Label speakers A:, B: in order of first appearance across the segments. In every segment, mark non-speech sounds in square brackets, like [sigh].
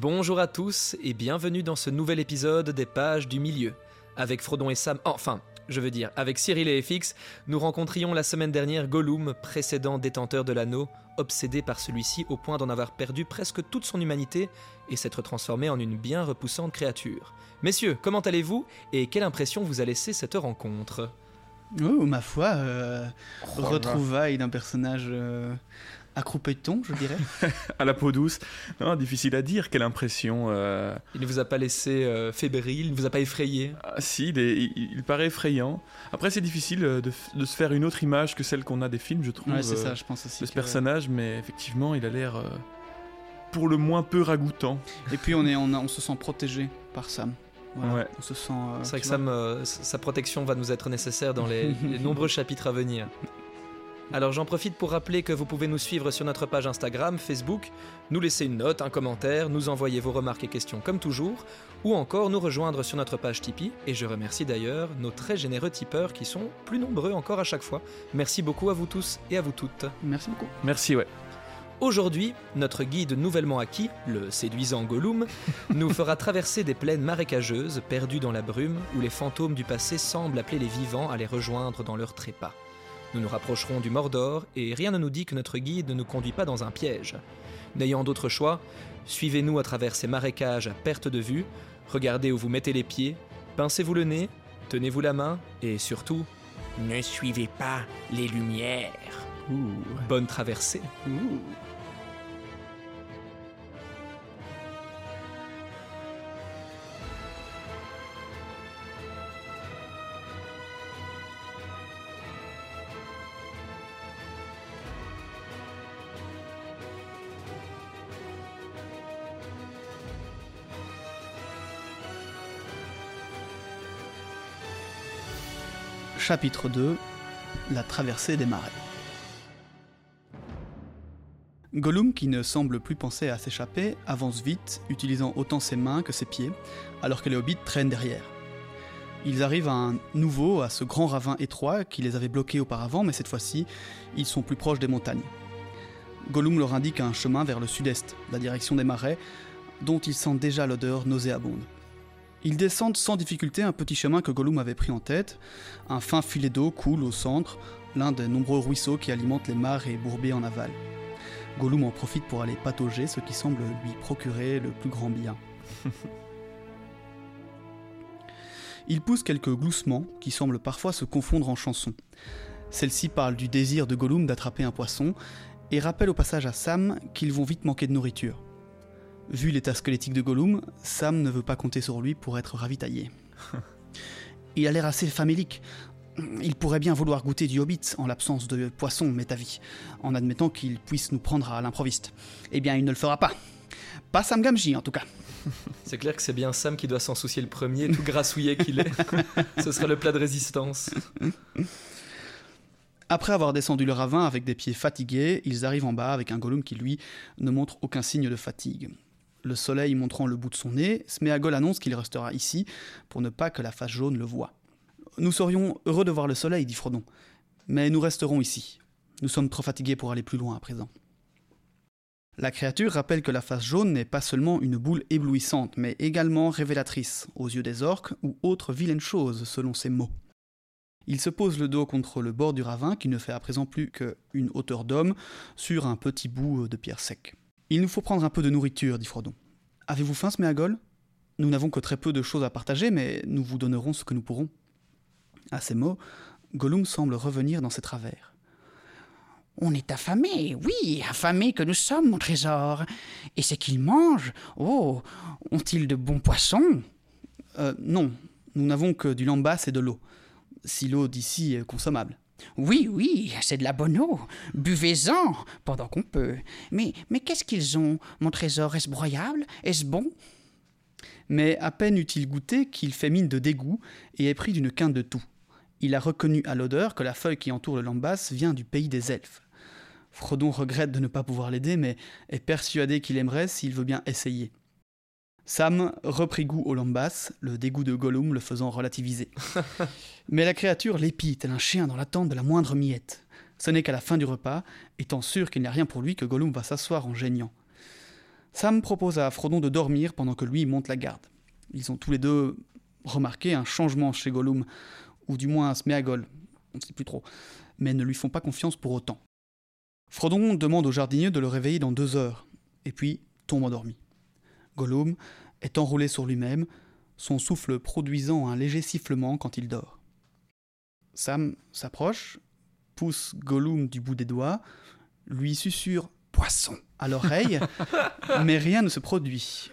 A: Bonjour à tous et bienvenue dans ce nouvel épisode des Pages du Milieu. Avec Frodon et Sam, enfin, je veux dire, avec Cyril et FX, nous rencontrions la semaine dernière Gollum, précédent détenteur de l'anneau, obsédé par celui-ci au point d'en avoir perdu presque toute son humanité et s'être transformé en une bien repoussante créature. Messieurs, comment allez-vous et quelle impression vous a laissé cette rencontre?
B: Oh, ma foi, euh,
C: Oh
B: retrouvaille d'un personnage euh, accroupeton, je dirais. [laughs]
C: à la peau douce. Non, difficile à dire, quelle impression. euh,
A: Il ne vous a pas laissé euh, fébrile, il ne vous a pas effrayé
C: Ah, si, il, est- il- il paraît effrayant. Après, c'est difficile euh, de, se faire une autre image que celle qu'on a des films, je trouve,
B: ouais, c'est ça, je pense aussi.
C: de ce
B: que-
C: personnage, mais effectivement, il a l'air euh, pour le moins peu ragoûtant.
B: Et puis on, est, on, a- on se sent protégé par Sam. Voilà,
C: Ouais.
B: On se sent. euh,
A: C'est vrai que. Sam, euh, sa protection va nous être nécessaire dans les, [laughs] les nombreux chapitres à venir. Alors j'en profite pour rappeler que vous pouvez nous suivre sur notre page Instagram, Facebook, nous laisser une note, un commentaire, nous envoyer vos remarques et questions comme toujours, ou encore nous rejoindre sur notre page Tipeee, et je remercie d'ailleurs nos très généreux tipeurs qui sont plus nombreux encore à chaque fois. Merci beaucoup à vous tous et à vous toutes.
B: Merci beaucoup.
C: Merci, ouais.
A: Aujourd'hui, notre guide nouvellement acquis, le séduisant Gollum, nous fera traverser des plaines marécageuses perdues dans la brume où les fantômes du passé semblent appeler les vivants à les rejoindre dans leur trépas. Nous nous rapprocherons du Mordor et rien ne nous dit que notre guide ne nous conduit pas dans un piège. N'ayant d'autre choix, suivez-nous à travers ces marécages à perte de vue, regardez où vous mettez les pieds, pincez-vous le nez, tenez-vous la main et surtout, ne suivez pas les lumières. Bonne traversée.
B: Ouh. Chapitre 2 La traversée des marais. Gollum, qui ne semble plus penser à s'échapper, avance vite, utilisant autant ses mains que ses pieds, alors que les hobbits traînent derrière. Ils arrivent à nouveau, à ce grand ravin étroit qui les avait bloqués auparavant, mais cette fois-ci, ils sont plus proches des montagnes. Gollum leur indique un chemin vers le sud-est, la direction des marais, dont ils sentent déjà l'odeur nauséabonde. Ils descendent sans difficulté un petit chemin que Gollum avait pris en tête. Un fin filet d'eau coule au centre, l'un des nombreux ruisseaux qui alimentent les mares et bourbiers en aval. Gollum en profite pour aller patauger, ce qui semble lui procurer le plus grand bien. [laughs] Il pousse quelques gloussements qui semblent parfois se confondre en chansons. Celle-ci parle du désir de Gollum d'attraper un poisson et rappelle au passage à Sam qu'ils vont vite manquer de nourriture. Vu l'état squelettique de Gollum, Sam ne veut pas compter sur lui pour être ravitaillé. [laughs] Il a l'air assez famélique. Il pourrait bien vouloir goûter du hobbit en l'absence de poisson, m'est avis, en admettant qu'il puisse nous prendre à l'improviste. Eh bien, il ne le fera pas. Pas Sam Gamgee, en tout cas. [laughs]
A: C'est clair que c'est bien Sam qui doit s'en soucier le premier, tout grassouillet qu'il est. [laughs] Ce sera le plat de résistance.
B: Après avoir descendu le ravin avec des pieds fatigués, ils arrivent en bas avec un Gollum qui, lui, ne montre aucun signe de fatigue. Le soleil montrant le bout de son nez, Sméagol annonce qu'il restera ici pour ne pas que la face jaune le voie. Nous serions heureux de voir le soleil, dit Frodon, mais nous resterons ici. Nous sommes trop fatigués pour aller plus loin à présent. La créature rappelle que la face jaune n'est pas seulement une boule éblouissante, mais également révélatrice, aux yeux des orques ou autres vilaines choses, selon ses mots. Il se pose le dos contre le bord du ravin qui ne fait à présent plus qu'une hauteur d'homme sur un petit bout de pierre sec. Il nous faut prendre un peu de nourriture, dit Frodon. Avez-vous faim, Sméagol? Nous n'avons que très peu de choses à partager, mais nous vous donnerons ce que nous pourrons. À ces mots, Gollum semble revenir dans ses travers.
D: On est affamés, oui, affamés que nous sommes, mon trésor. Et c'est qu'ils mangent Oh, ont-ils de bons poissons?
B: Euh, non, nous n'avons que du lambas et de l'eau. Si l'eau d'ici est consommable.
D: Oui, oui, c'est de la bonne eau. Buvez-en pendant qu'on peut. Mais, mais qu'est-ce qu'ils ont, mon trésor Est-ce broyable? Est-ce bon?
B: Mais à peine eut-il goûté qu'il fait mine de dégoût et est pris d'une quinte de tout. Il a reconnu à l'odeur que la feuille qui entoure le lambas vient du pays des elfes. Frodon regrette de ne pas pouvoir l'aider, mais est persuadé qu'il aimerait s'il veut bien essayer. Sam reprit goût au lambas, le dégoût de Gollum le faisant relativiser. [laughs] mais la créature l'épie tel un chien dans l'attente de la moindre miette. Ce n'est qu'à la fin du repas, étant sûr qu'il n'y a rien pour lui, que Gollum va s'asseoir en geignant. Sam propose à Frodon de dormir pendant que lui monte la garde. Ils ont tous les deux remarqué un changement chez Gollum, ou du moins un Sméagol, on ne sait plus trop, mais ne lui font pas confiance pour autant. Frodon demande au jardinier de le réveiller dans deux heures, et puis tombe endormi. Gollum est enroulé sur lui-même, son souffle produisant un léger sifflement quand il dort. Sam s'approche, pousse Gollum du bout des doigts, lui susurre poisson à l'oreille, [laughs] mais rien ne se produit.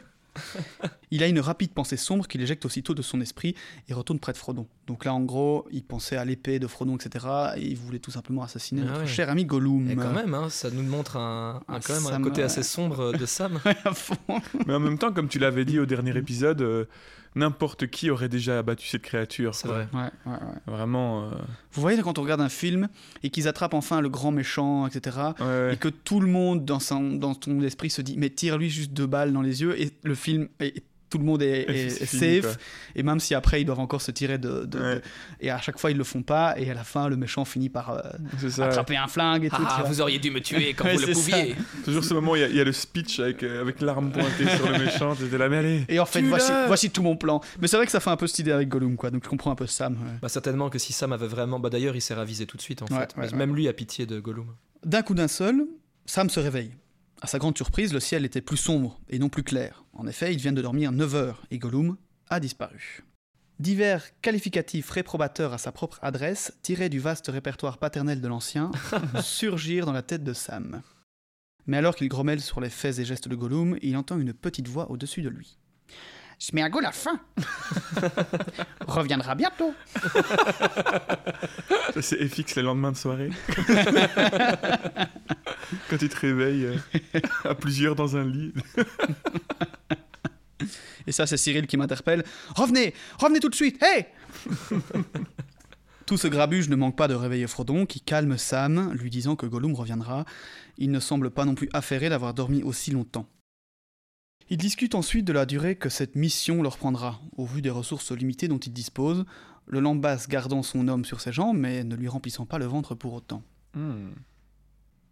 B: Il a une rapide pensée sombre qu'il éjecte aussitôt de son esprit et retourne près de Frodon. Donc là, en gros, il pensait à l'épée de Frodon, etc. Et il voulait tout simplement assassiner
A: Ah
B: notre
A: ouais.
B: cher ami Gollum.
A: Et quand même, hein, ça nous montre un, un- quand même un côté assez sombre de [laughs] Sam.
B: À fond.
C: Mais en même temps, comme tu l'avais dit au dernier épisode, euh, n'importe qui aurait déjà abattu cette créature.
A: C'est vrai.
B: Ouais, ouais, ouais.
C: Vraiment. euh,
B: Vous voyez, quand on regarde un film et qu'ils attrapent enfin le grand méchant, etc., et que tout le monde dans son, dans son esprit se dit mais tire-lui juste deux balles dans les yeux, et le film, et tout le monde est,
C: Et
B: est-
C: c'est
B: est
C: fini,
B: safe,
C: quoi.
B: et même si après ils doivent encore se tirer de... de-
C: Ouais.
B: de- et à chaque fois ils le font pas, et à la fin le méchant finit par euh,
C: C'est ça.
B: attraper un flingue et tout.
A: Ah, vous auriez dû me tuer quand
B: Ouais,
A: vous le pouviez.
C: Toujours ce moment où il y, a- il y a le speech avec, euh, avec l'arme pointée sur le méchant. [laughs] T'étais là, mais allez.
B: Et en fait, voici, voici tout mon plan. Mais c'est vrai que ça fait un peu cette idée avec Gollum, quoi. Donc je comprends un peu Sam. ouais.
A: Bah, certainement que si Sam avait vraiment. Bah, D'ailleurs, il s'est ravisé tout de suite en
B: Ouais,
A: fait.
B: ouais,
A: Mais Même lui a pitié de Gollum.
B: D'un coup d'un seul, Sam se réveille. À sa grande surprise, le ciel était plus sombre et non plus clair. En effet, ils viennent de dormir 9 heures et Gollum a disparu. Divers qualificatifs réprobateurs à sa propre adresse, tirés du vaste répertoire paternel de l'ancien, [laughs] surgirent dans la tête de Sam. Mais alors qu'il grommelle sur les faits et gestes de Gollum, il entend une petite voix au-dessus de lui.
D: Sméagol a faim. Reviendra bientôt.
C: Ça, c'est FX le lendemain de soirée. [laughs] Quand tu te réveilles euh, à plusieurs dans un lit.
B: Et ça, c'est Cyril qui m'interpelle. Revenez Revenez tout de suite Hé Tout ce grabuge ne manque pas de réveiller Frodon, qui calme Sam, lui disant que Gollum reviendra. Il ne semble pas non plus affairé d'avoir dormi aussi longtemps. Ils discutent ensuite de la durée que cette mission leur prendra, au vu des ressources limitées dont ils disposent, le Lambas gardant son homme sur ses jambes, mais ne lui remplissant pas le ventre pour autant.
C: Hmm.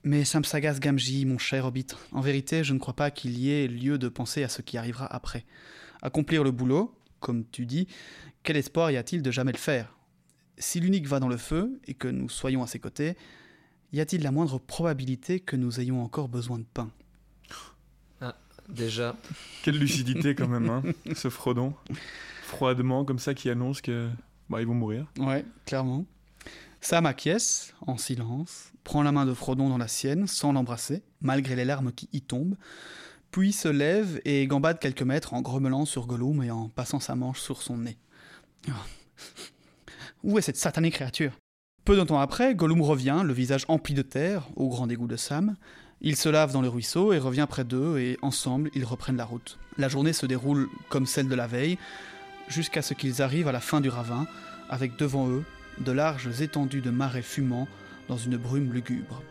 B: Mais Sam Sagas Gamji, mon cher Hobbit, en vérité, je ne crois pas qu'il y ait lieu de penser à ce qui arrivera après. Accomplir le boulot, comme tu dis, quel espoir y a-t-il de jamais le faire? Si l'unique va dans le feu et que nous soyons à ses côtés, y a-t-il la moindre probabilité que nous ayons encore besoin de pain?
A: Déjà,
C: Quelle lucidité quand même, hein, [laughs] ce Frodon. Froidement, comme ça, qui annonce que bah, ils vont mourir.
B: Ouais, clairement. Sam acquiesce, en silence, prend la main de Frodon dans la sienne, sans l'embrasser, malgré les larmes qui y tombent, puis se lève et gambade quelques mètres en grommelant sur Gollum et en passant sa manche sur son nez. Oh. Où est cette satanée créature? Peu de temps après, Gollum revient, le visage empli de terre, au grand dégoût de Sam. Il se lave dans le ruisseau et revient près d'eux, et ensemble, ils reprennent la route. La journée se déroule comme celle de la veille, jusqu'à ce qu'ils arrivent à la fin du ravin, avec devant eux de larges étendues de marais fumants dans une brume lugubre.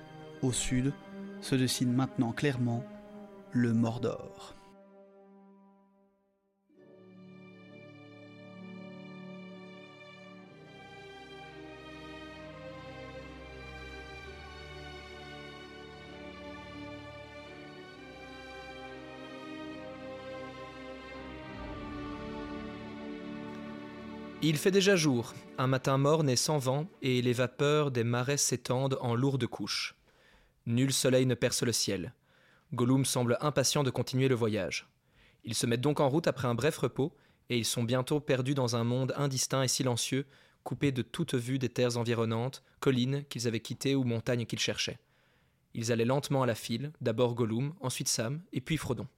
B: Au sud se dessine maintenant clairement le Mordor.
A: Il fait déjà jour, un matin morne et sans vent, et les vapeurs des marais s'étendent en lourdes couches. Nul soleil ne perce le ciel. Gollum semble impatient de continuer le voyage. Ils se mettent donc en route après un bref repos, et ils sont bientôt perdus dans un monde indistinct et silencieux, coupé de toute vue des terres environnantes, collines qu'ils avaient quittées ou montagnes qu'ils cherchaient. Ils allaient lentement à la file, d'abord Gollum, ensuite Sam, et puis Frodon.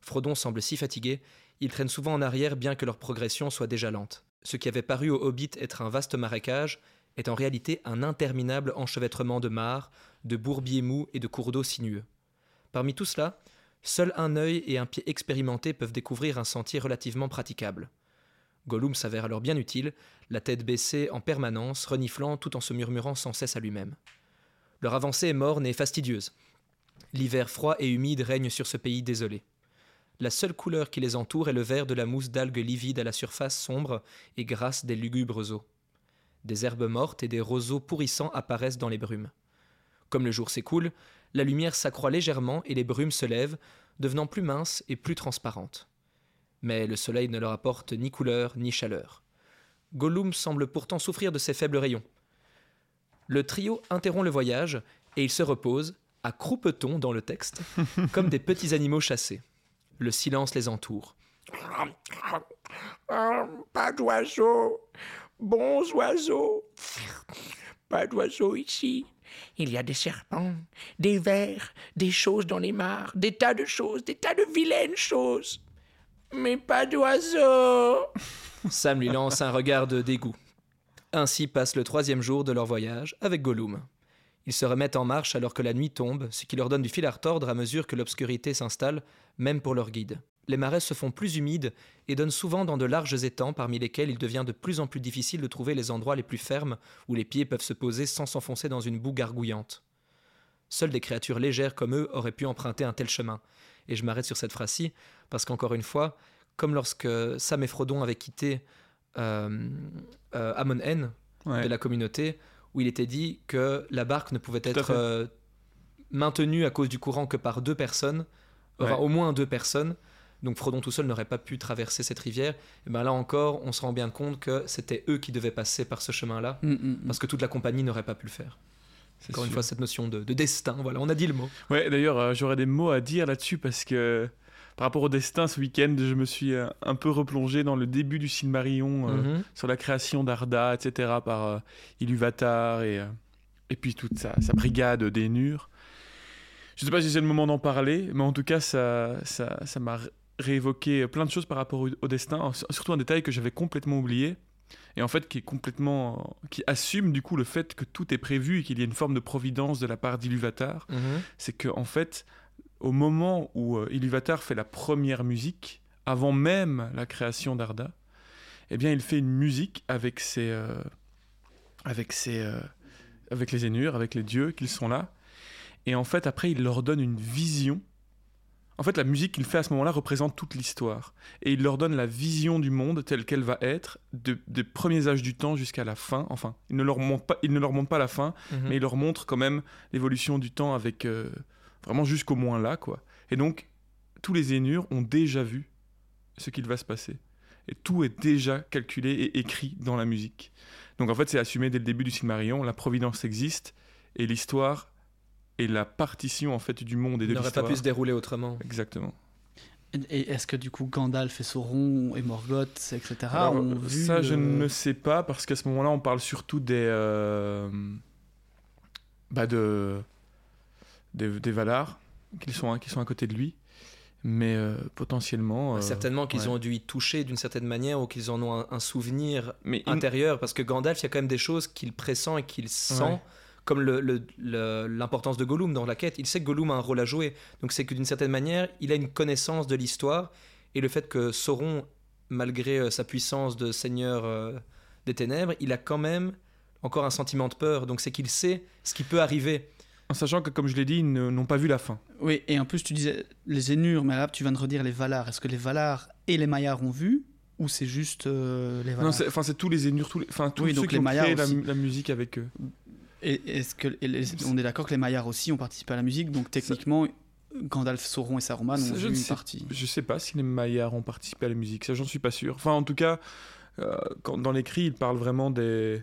A: Frodon semble si fatigué ils traînent souvent en arrière bien que leur progression soit déjà lente. Ce qui avait paru au Hobbit être un vaste marécage est en réalité un interminable enchevêtrement de mares, de bourbiers mous et de cours d'eau sinueux. Parmi tout cela, seul un œil et un pied expérimentés peuvent découvrir un sentier relativement praticable. Gollum s'avère alors bien utile, la tête baissée en permanence, reniflant tout en se murmurant sans cesse à lui-même. Leur avancée est morne et fastidieuse. L'hiver froid et humide règne sur ce pays désolé. La seule couleur qui les entoure est le vert de la mousse d'algues livides à la surface sombre et grasse des lugubres eaux. Des herbes mortes et des roseaux pourrissants apparaissent dans les brumes. Comme le jour s'écoule, la lumière s'accroît légèrement et les brumes se lèvent, devenant plus mince et plus transparente. Mais le soleil ne leur apporte ni couleur ni chaleur. Gollum semble pourtant souffrir de ces faibles rayons. Le trio interrompt le voyage et ils se reposent, à croupeton dans le texte, [laughs] comme des petits animaux chassés. Le silence les entoure.
E: Pas d'oiseaux, bons oiseaux. Pas d'oiseaux ici. Il y a des serpents, des vers, des choses dans les mares, des tas de choses, des tas de vilaines choses. Mais pas d'oiseaux. [laughs]
A: Sam lui lance un regard de dégoût. Ainsi passe le troisième jour de leur voyage avec Gollum. Ils se remettent en marche alors que la nuit tombe, ce qui leur donne du fil à retordre à mesure que l'obscurité s'installe, même pour leur guide. Les marais se font plus humides et donnent souvent dans de larges étangs parmi lesquels il devient de plus en plus difficile de trouver les endroits les plus fermes où les pieds peuvent se poser sans s'enfoncer dans une boue gargouillante. Seules des créatures légères comme eux auraient pu emprunter un tel chemin. Et je m'arrête sur cette phrase-ci parce qu'encore une fois, comme lorsque Sam et Frodon avaient quitté euh, euh, Amon N
C: Ouais.
A: de la communauté, où il était dit que la barque ne pouvait être euh, maintenue à cause du courant que par deux personnes, enfin au moins deux personnes. Donc Frodon tout seul n'aurait pas pu traverser cette rivière. Et ben là encore, on se rend bien compte que c'était eux qui devaient passer par ce chemin-là,
B: Mm, mm, mm.
A: parce que toute la compagnie n'aurait pas pu le faire.
C: C'est
A: Encore une fois, cette notion de, de destin, voilà, on a dit le mot.
C: Ouais, d'ailleurs, euh, j'aurais des mots à dire là-dessus parce que par rapport au destin, ce week-end, je me suis euh, un peu replongé dans le début du Silmarillion, euh,
A: Mhm.
C: sur la création d'Arda, etc., par euh, Ilúvatar et, euh, et puis toute sa, sa brigade d'Énur. Je sais pas si c'est le moment d'en parler, mais en tout cas, ça ça ça m'a ré- réévoqué plein de choses par rapport au, au destin, surtout un détail que j'avais complètement oublié. Et en fait, qui est complètement. qui assume du coup le fait que tout est prévu et qu'il y a une forme de providence de la part d'Ilúvatar
A: Mhm.
C: c'est que en fait, au moment où euh, Ilúvatar fait la première musique, avant même la création d'Arda, eh bien, il fait une musique avec ses, euh, avec ses, euh, avec les Ainur, avec les dieux qu'ils sont là, et en fait, après, il leur donne une vision. En fait, la musique qu'il fait à ce moment-là représente toute l'histoire, et il leur donne la vision du monde telle qu'elle va être, de- des premiers âges du temps jusqu'à la fin. Enfin, il ne leur montre pas, il ne leur montre pas la fin,
A: Mhm.
C: mais il leur montre quand même l'évolution du temps avec euh, vraiment jusqu'au moins là quoi. Et donc tous les Ainur ont déjà vu ce qu'il va se passer et tout est déjà calculé et écrit dans la musique. Donc en fait c'est assumé dès le début du Silmarillion, la providence existe et l'histoire et la partition en fait du monde et
A: Il
C: de
A: n'aurait pas
C: l'histoire.
A: pu se dérouler autrement.
C: Exactement.
B: Et est-ce que du coup Gandalf et Sauron et Morgoth, etc.
C: Alors,
B: ont vu
C: ça, je ne sais pas parce qu'à ce moment-là, on parle surtout des, euh, bah de, des, des Valar qui sont, qui sont à côté de lui, mais euh, potentiellement. euh,
A: Certainement qu'ils
C: ouais.
A: ont dû y toucher d'une certaine manière ou qu'ils en ont un, un souvenir
C: Mais
A: intérieur parce que Gandalf, il y a quand même des choses qu'il pressent et qu'il sent,
C: Ouais.
A: comme le- le- le- l'importance de Gollum dans la quête. Il sait que Gollum a un rôle à jouer, donc c'est que d'une certaine manière, il a une connaissance de l'histoire et le fait que Sauron, malgré euh, sa puissance de seigneur euh, des ténèbres, il a quand même encore un sentiment de peur, donc c'est qu'il sait ce qui peut arriver.
C: En sachant que, comme je l'ai dit, ils n'ont pas vu la fin.
B: Oui, et en plus tu disais les Ainur, mais là tu viens de redire les Valar. Est-ce que les Valar et les Maillards ont vu ou c'est juste euh, les Valar
C: Non, c'est- enfin, c'est tous les Ainur, tous les, enfin, tous
B: Oui,
C: ceux
B: donc
C: qui
B: les
C: ont créé la, la musique avec eux.
B: Et est-ce que et les- on est d'accord que les Maillards aussi ont participé à la musique, donc techniquement Gandalf, Sauron et Saruman ont
C: je
B: vu une
C: sais-
B: partie.
C: Je sais pas si les Maillards ont participé à la musique, ça j'en suis pas sûr. Enfin, en tout cas, euh, quand, dans l'écrit, il parle vraiment des,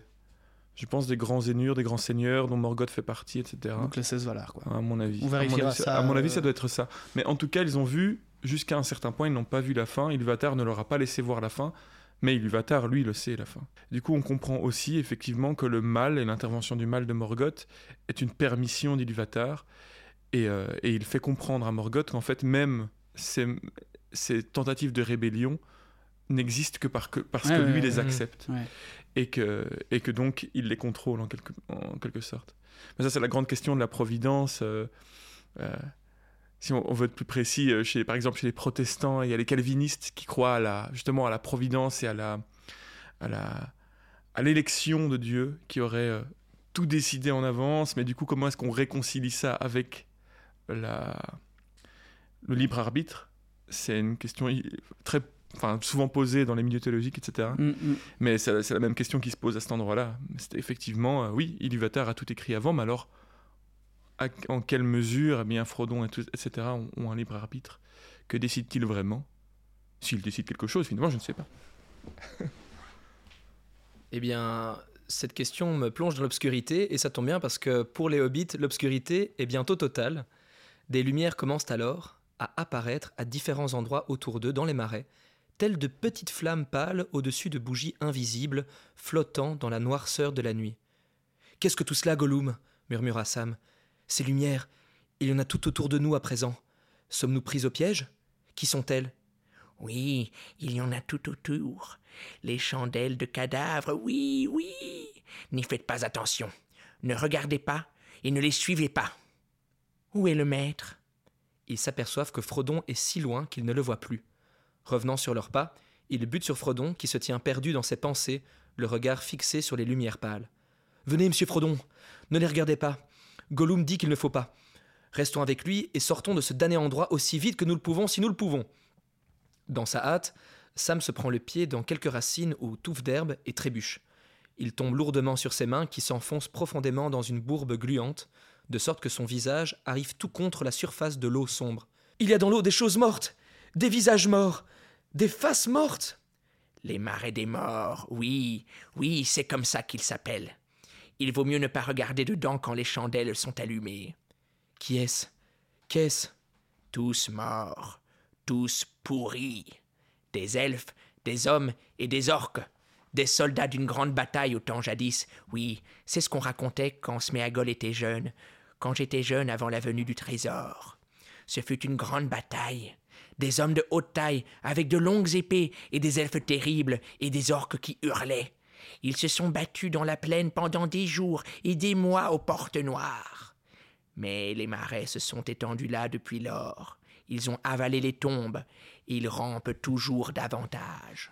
C: je pense, des grands Ainur, des grands seigneurs dont Morgoth fait partie, etc.
B: Donc les 16 Valar, quoi.
C: À mon avis.
B: On vérifiera
C: à mon avis,
B: ça,
C: À mon avis,
B: euh,
C: ça doit être ça. Mais en tout cas, ils ont vu jusqu'à un certain point, ils n'ont pas vu la fin. Ilúvatar ne leur a pas laissé voir la fin. Mais Ilúvatar, lui, le sait, la fin. Du coup, on comprend aussi, effectivement, que le mal et l'intervention du mal de Morgoth est une permission d'Ilúvatar. Et, euh, et il fait comprendre à Morgoth qu'en fait, même ces, ces tentatives de rébellion n'existent que, par, que parce
B: Ouais,
C: que lui
B: ouais,
C: les accepte.
B: Ouais.
C: Et, que, et que donc, il les contrôle en quelque, en quelque sorte. Mais ça, c'est la grande question de la providence. euh, euh, si on, veut être plus précis, euh, chez, par exemple chez les protestants, il y a les calvinistes qui croient justement à la providence et à la, à la, à l'élection de Dieu qui aurait tout décidé en avance. Mais du coup, comment est-ce qu'on réconcilie ça avec le libre arbitre? C'est une question très, enfin, souvent posée dans les milieux théologiques, etc.
B: Mm, mm.
C: Mais c'est la même question qui se pose à cet endroit-là. Effectivement, euh, oui, Ilúvatar a tout écrit avant, mais alors, à- en quelle mesure, eh bien, Frodon, et tout- etc., ont, ont un libre arbitre? Que décide-t-il vraiment? S'il décide quelque chose, finalement, je ne sais pas. [laughs]
A: Eh bien, cette question me plonge dans l'obscurité, et ça tombe bien parce que pour les hobbits, l'obscurité est bientôt totale. Des lumières commencent alors à apparaître à différents endroits autour d'eux dans les marais, telles de petites flammes pâles au-dessus de bougies invisibles flottant dans la noirceur de la nuit. Qu'est-ce que tout cela, Gollum? murmura Sam. Ces lumières, il y en a tout autour de nous à présent. Sommes-nous pris au piège? Qui sont-elles?
F: Oui, il y en a tout autour. Les chandelles de cadavres, oui, oui. N'y faites pas attention. Ne regardez pas et ne les suivez pas. Où est le maître?
A: Ils s'aperçoivent que Frodon est si loin qu'ils ne le voient plus. Revenant sur leurs pas, ils butent sur Frodon qui se tient perdu dans ses pensées, le regard fixé sur les lumières pâles. Venez, monsieur Frodon, ne les regardez pas. Gollum dit qu'il ne faut pas. Restons avec lui et sortons de ce damné endroit aussi vite que nous le pouvons si nous le pouvons. Dans sa hâte, Sam se prend le pied dans quelques racines ou touffes d'herbe et trébuche. Il tombe lourdement sur ses mains qui s'enfoncent profondément dans une bourbe gluante, de sorte que son visage arrive tout contre la surface de l'eau sombre. Il y a dans l'eau des choses mortes, des visages morts, des faces mortes.
F: Les marais des morts, oui, oui, c'est comme ça qu'ils s'appellent. Il vaut mieux ne pas regarder dedans quand les chandelles sont allumées.
A: Qui est-ce? Qu'est-ce?
F: Tous morts, tous pourris. Des elfes, des hommes et des orques. Des soldats d'une grande bataille au temps jadis. Oui, c'est ce qu'on racontait quand Sméagol était jeune, quand j'étais jeune avant la venue du trésor. Ce fut une grande bataille. Des hommes de haute taille, avec de longues épées, et des elfes terribles, et des orques qui hurlaient. Ils se sont battus dans la plaine pendant des jours et des mois aux portes noires. Mais les marais se sont étendus là depuis lors. Ils ont avalé les tombes, ils rampent toujours davantage.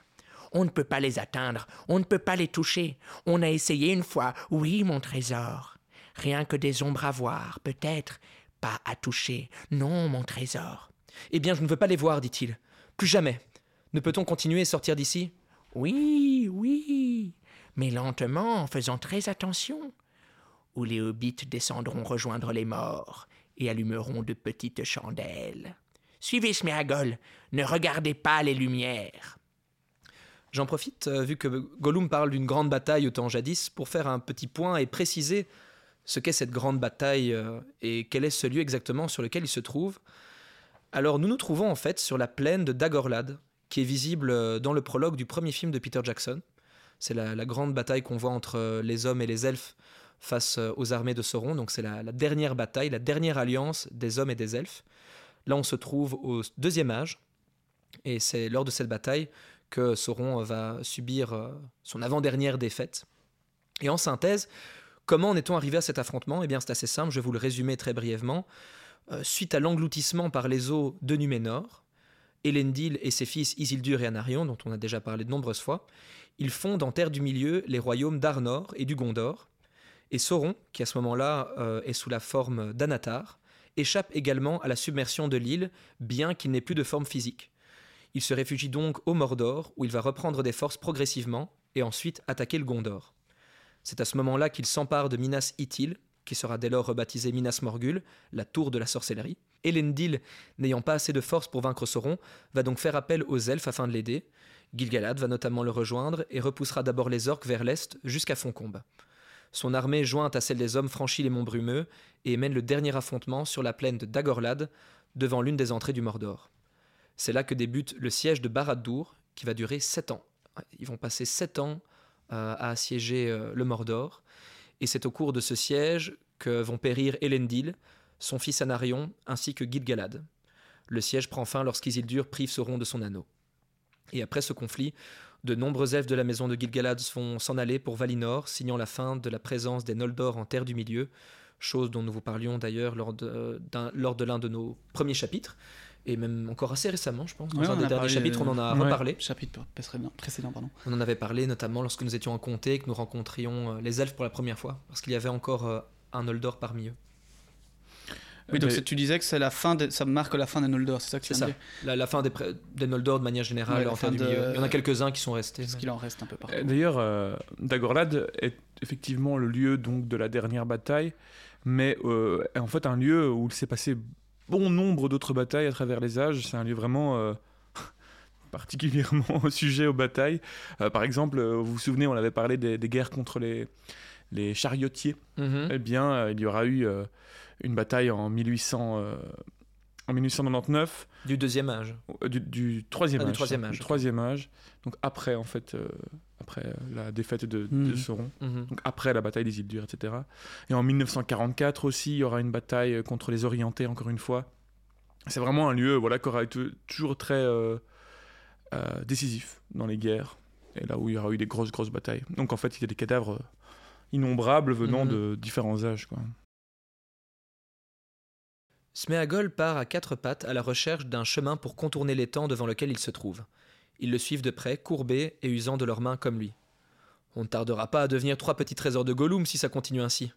F: On ne peut pas les atteindre, on ne peut pas les toucher. On a essayé une fois, oui, mon trésor. Rien que des ombres à voir, peut-être, pas à toucher. Non, mon trésor.
A: Eh bien, je ne veux pas les voir, dit-il. Plus jamais. Ne peut-on continuer et sortir d'ici?
F: Oui, oui, mais lentement, en faisant très attention. Ou les hobbits descendront rejoindre les morts et allumeront de petites chandelles. Suivez Sméagol, ne regardez pas les lumières.
A: J'en profite, euh, vu que Gollum parle d'une grande bataille au temps jadis, pour faire un petit point et préciser ce qu'est cette grande bataille euh, et quel est ce lieu exactement sur lequel il se trouve. Alors nous nous trouvons en fait sur la plaine de Dagorlad, qui est visible euh, dans le prologue du premier film de Peter Jackson. C'est la, la grande bataille qu'on voit entre les hommes et les elfes face aux armées de Sauron. Donc c'est la, la dernière bataille, la dernière alliance des hommes et des elfes. Là on se trouve au deuxième âge, et c'est lors de cette bataille que Sauron va subir euh, son avant-dernière défaite. Et en synthèse, comment en est-on arrivé à cet affrontement? Eh bien, c'est assez simple, je vais vous le résumer très brièvement. Euh, suite à l'engloutissement par les eaux de Numénor, Elendil et ses fils Isildur et Anarion, dont on a déjà parlé de nombreuses fois, ils fondent en Terre du Milieu les royaumes d'Arnor et du Gondor. Et Sauron, qui à ce moment-là euh, est sous la forme d'Anatar, échappe également à la submersion de l'île, bien qu'il n'ait plus de forme physique. Il se réfugie donc au Mordor, où il va reprendre des forces progressivement, et ensuite attaquer le Gondor. C'est à ce moment-là qu'il s'empare de Minas Ithil, qui sera dès lors rebaptisé Minas Morgul, la tour de la sorcellerie. Elendil, n'ayant pas assez de force pour vaincre Sauron, va donc faire appel aux elfes afin de l'aider. Gilgalad va notamment le rejoindre et repoussera d'abord les orques vers l'est jusqu'à Foncombe. Son armée, jointe à celle des hommes, franchit les monts brumeux et mène le dernier affrontement sur la plaine de Dagorlad, devant l'une des entrées du Mordor. C'est là que débute le siège de Barad-dûr, qui va durer sept ans. Ils vont passer sept ans euh, à assiéger euh, le Mordor, et c'est au cours de ce siège que vont périr Elendil, son fils Anarion, ainsi que Gilgalad. Le siège prend fin lorsqu'Isildur prive Sauron de son anneau. Et après ce conflit, de nombreux elfes de la maison de Gilgalad vont s'en aller pour Valinor, signant la fin de la présence des Noldor en Terre du Milieu, chose dont nous vous parlions d'ailleurs lors de, d'un- lors de l'un de nos premiers chapitres, et même encore assez récemment, je pense. Dans
B: Ouais,
A: un des derniers chapitres, on en a
C: ouais.
A: reparlé.
B: Chapitre précédent, précédent pardon.
A: On en avait parlé notamment lorsque nous étions en comté et que nous rencontrions euh, les elfes pour la première fois, parce qu'il y avait encore euh, un Noldor parmi eux.
B: Oui, donc
C: Mais-
B: c'est- tu disais que c'est la fin, de- ça marque la fin des Noldor, c'est ça que tu
A: ça.
B: dire
A: La, la fin des, pré- des Noldor de manière générale
B: Ouais,
A: en
B: fin de-
A: Milieu. Il y en a quelques-uns qui sont restés.
B: Parce qu'il en reste un peu partout.
C: Euh, D'ailleurs, euh, Dagorlad est effectivement le lieu donc de la dernière bataille, mais euh, en fait un lieu où il s'est passé bon nombre d'autres batailles à travers les âges. C'est un lieu vraiment euh, [laughs] particulièrement [laughs] sujet aux batailles. Euh, par exemple, euh, vous vous souvenez, on avait parlé des, des guerres contre les, les chariotiers.
A: Mhm.
C: Eh bien, il y aura eu une bataille en 1800. euh, en 1899,
A: Du deuxième âge.
C: du, du troisième
A: Ah, du
C: âge.
A: troisième âge,
C: du troisième âge. Donc après, en fait, euh, après euh, la défaite de, de
B: Mhm.
C: Sauron.
A: Mhm.
C: Donc après la bataille des îles Dures, etc. Et en 1944 aussi, il y aura une bataille euh, contre les Orientais, encore une fois. C'est vraiment un lieu voilà, qui aura été toujours très euh, euh, décisif dans les guerres. Et là où il y aura eu des grosses, grosses batailles. Donc en fait, il y a des cadavres innombrables venant
A: Mhm.
C: de différents âges. Quoi.
A: Sméagol part à quatre pattes à la recherche d'un chemin pour contourner l'étang devant lequel il se trouve. Ils le suivent de près, courbés et usant de leurs mains comme lui. On ne tardera pas à devenir trois petits trésors de Gollum si ça continue ainsi.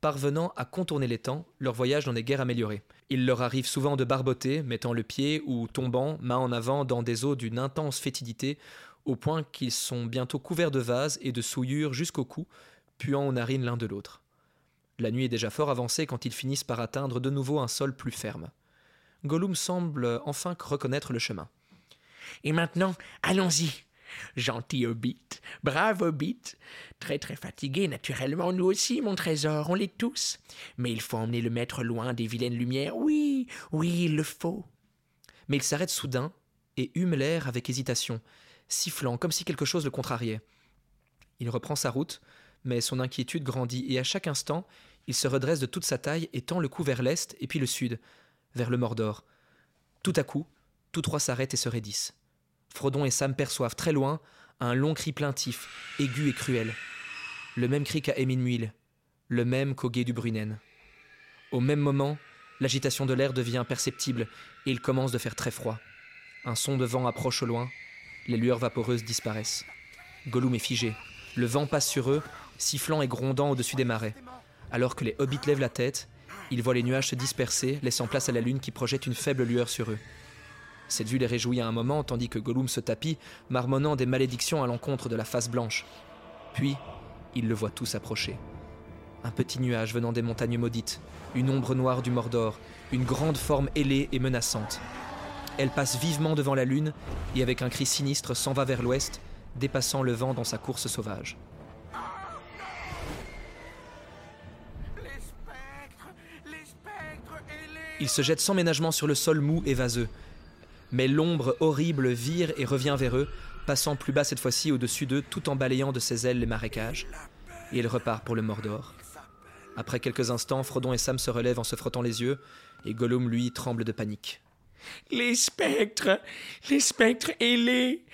A: Parvenant à contourner l'étang, leur voyage n'en est guère amélioré. Il leur arrive souvent de barboter, mettant le pied ou tombant, main en avant, dans des eaux d'une intense fétidité, au point qu'ils sont bientôt couverts de vases et de souillures jusqu'au cou, puant aux narines l'un de l'autre. La nuit est déjà fort avancée quand ils finissent par atteindre de nouveau un sol plus ferme. Gollum semble enfin reconnaître le chemin.
E: Et maintenant, allons-y. Gentil Hobbit, brave Hobbit, très très fatigué naturellement, nous aussi, mon trésor, on l'est tous. Mais il faut emmener le maître loin des vilaines lumières, oui, oui, il le faut.
A: Mais il s'arrête soudain et hume l'air avec hésitation, sifflant comme si quelque chose le contrariait. Il reprend sa route, mais son inquiétude grandit et à chaque instant, il se redresse de toute sa taille et tend le cou vers l'est et puis le sud, vers le Mordor. Tout à coup, tous trois s'arrêtent et se raidissent. Frodon et Sam perçoivent très loin un long cri plaintif, aigu et cruel. Le même cri qu'à Eminmuil, le même qu'au guet du Brunen. Au même moment, l'agitation de l'air devient perceptible et il commence de faire très froid. Un son de vent approche au loin, les lueurs vaporeuses disparaissent. Gollum est figé, le vent passe sur eux, sifflant et grondant au-dessus des marais. Alors que les hobbits lèvent la tête, ils voient les nuages se disperser, laissant place à la lune qui projette une faible lueur sur eux. Cette vue les réjouit à un moment, tandis que Gollum se tapit, marmonnant des malédictions à l'encontre de la face blanche. Puis, ils le voient tous approcher. Un petit nuage venant des montagnes maudites, une ombre noire du Mordor, une grande forme ailée et menaçante. Elle passe vivement devant la lune et avec un cri sinistre s'en va vers l'ouest, dépassant le vent dans sa course sauvage.
E: Les spectres, les spectres et les...
A: Il se jette sans ménagement sur le sol mou et vaseux. Mais l'ombre horrible vire et revient vers eux, passant plus bas cette fois-ci au-dessus d'eux, tout en balayant de ses ailes les marécages. Et il repart pour le Mordor. Après quelques instants, Frodon et Sam se relèvent en se frottant les yeux, et Gollum, lui, tremble de panique.
E: Les spectres, les spectres ailés.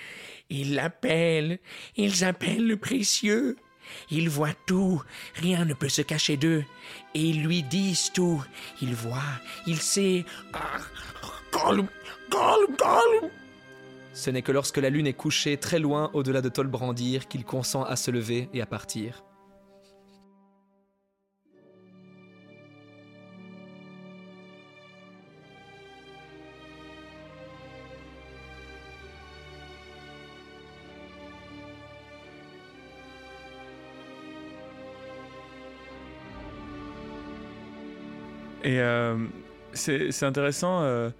E: Ils l'appellent, ils appellent le précieux. Ils voient tout, rien ne peut se cacher d'eux. Et ils lui disent tout. Il voit, il sait. Ah, Gollum,
A: Ce n'est que lorsque la lune est couchée très loin au-delà de Tolbrandir qu'il consent à se lever et à partir.
C: Et euh, c'est c'est intéressant, euh,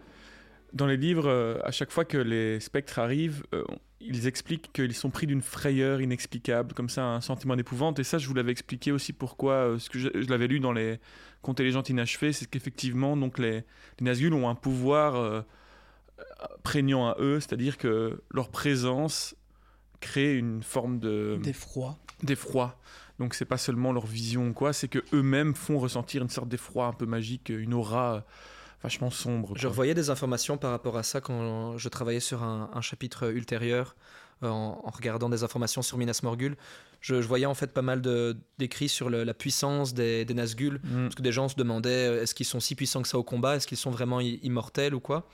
C: dans les livres, euh, à chaque fois que les spectres arrivent, euh, ils expliquent qu'ils sont pris d'une frayeur inexplicable, comme ça, un sentiment d'épouvante. Et ça, je vous l'avais expliqué aussi pourquoi, euh, ce que je, je l'avais lu dans les Contes et légendes inachevées, c'est qu'effectivement, donc les, les Nazgûl ont un pouvoir euh, prégnant à eux, c'est-à-dire que leur présence crée une forme de
B: D'effroi.
C: d'effroi. Donc c'est pas seulement leur vision quoi, c'est que eux-mêmes font ressentir une sorte d'effroi un peu magique, une aura vachement sombre.
A: Je revoyais des informations par rapport à ça quand je travaillais sur un, un chapitre ultérieur, euh, en, en regardant des informations sur Minas Morgul. Je, je voyais en fait pas mal d'écrits sur le- la puissance des, des Nazgûl,
C: Mm.
A: parce que des gens se demandaient euh, est-ce qu'ils sont si puissants que ça au combat, est-ce qu'ils sont vraiment immortels ou quoi?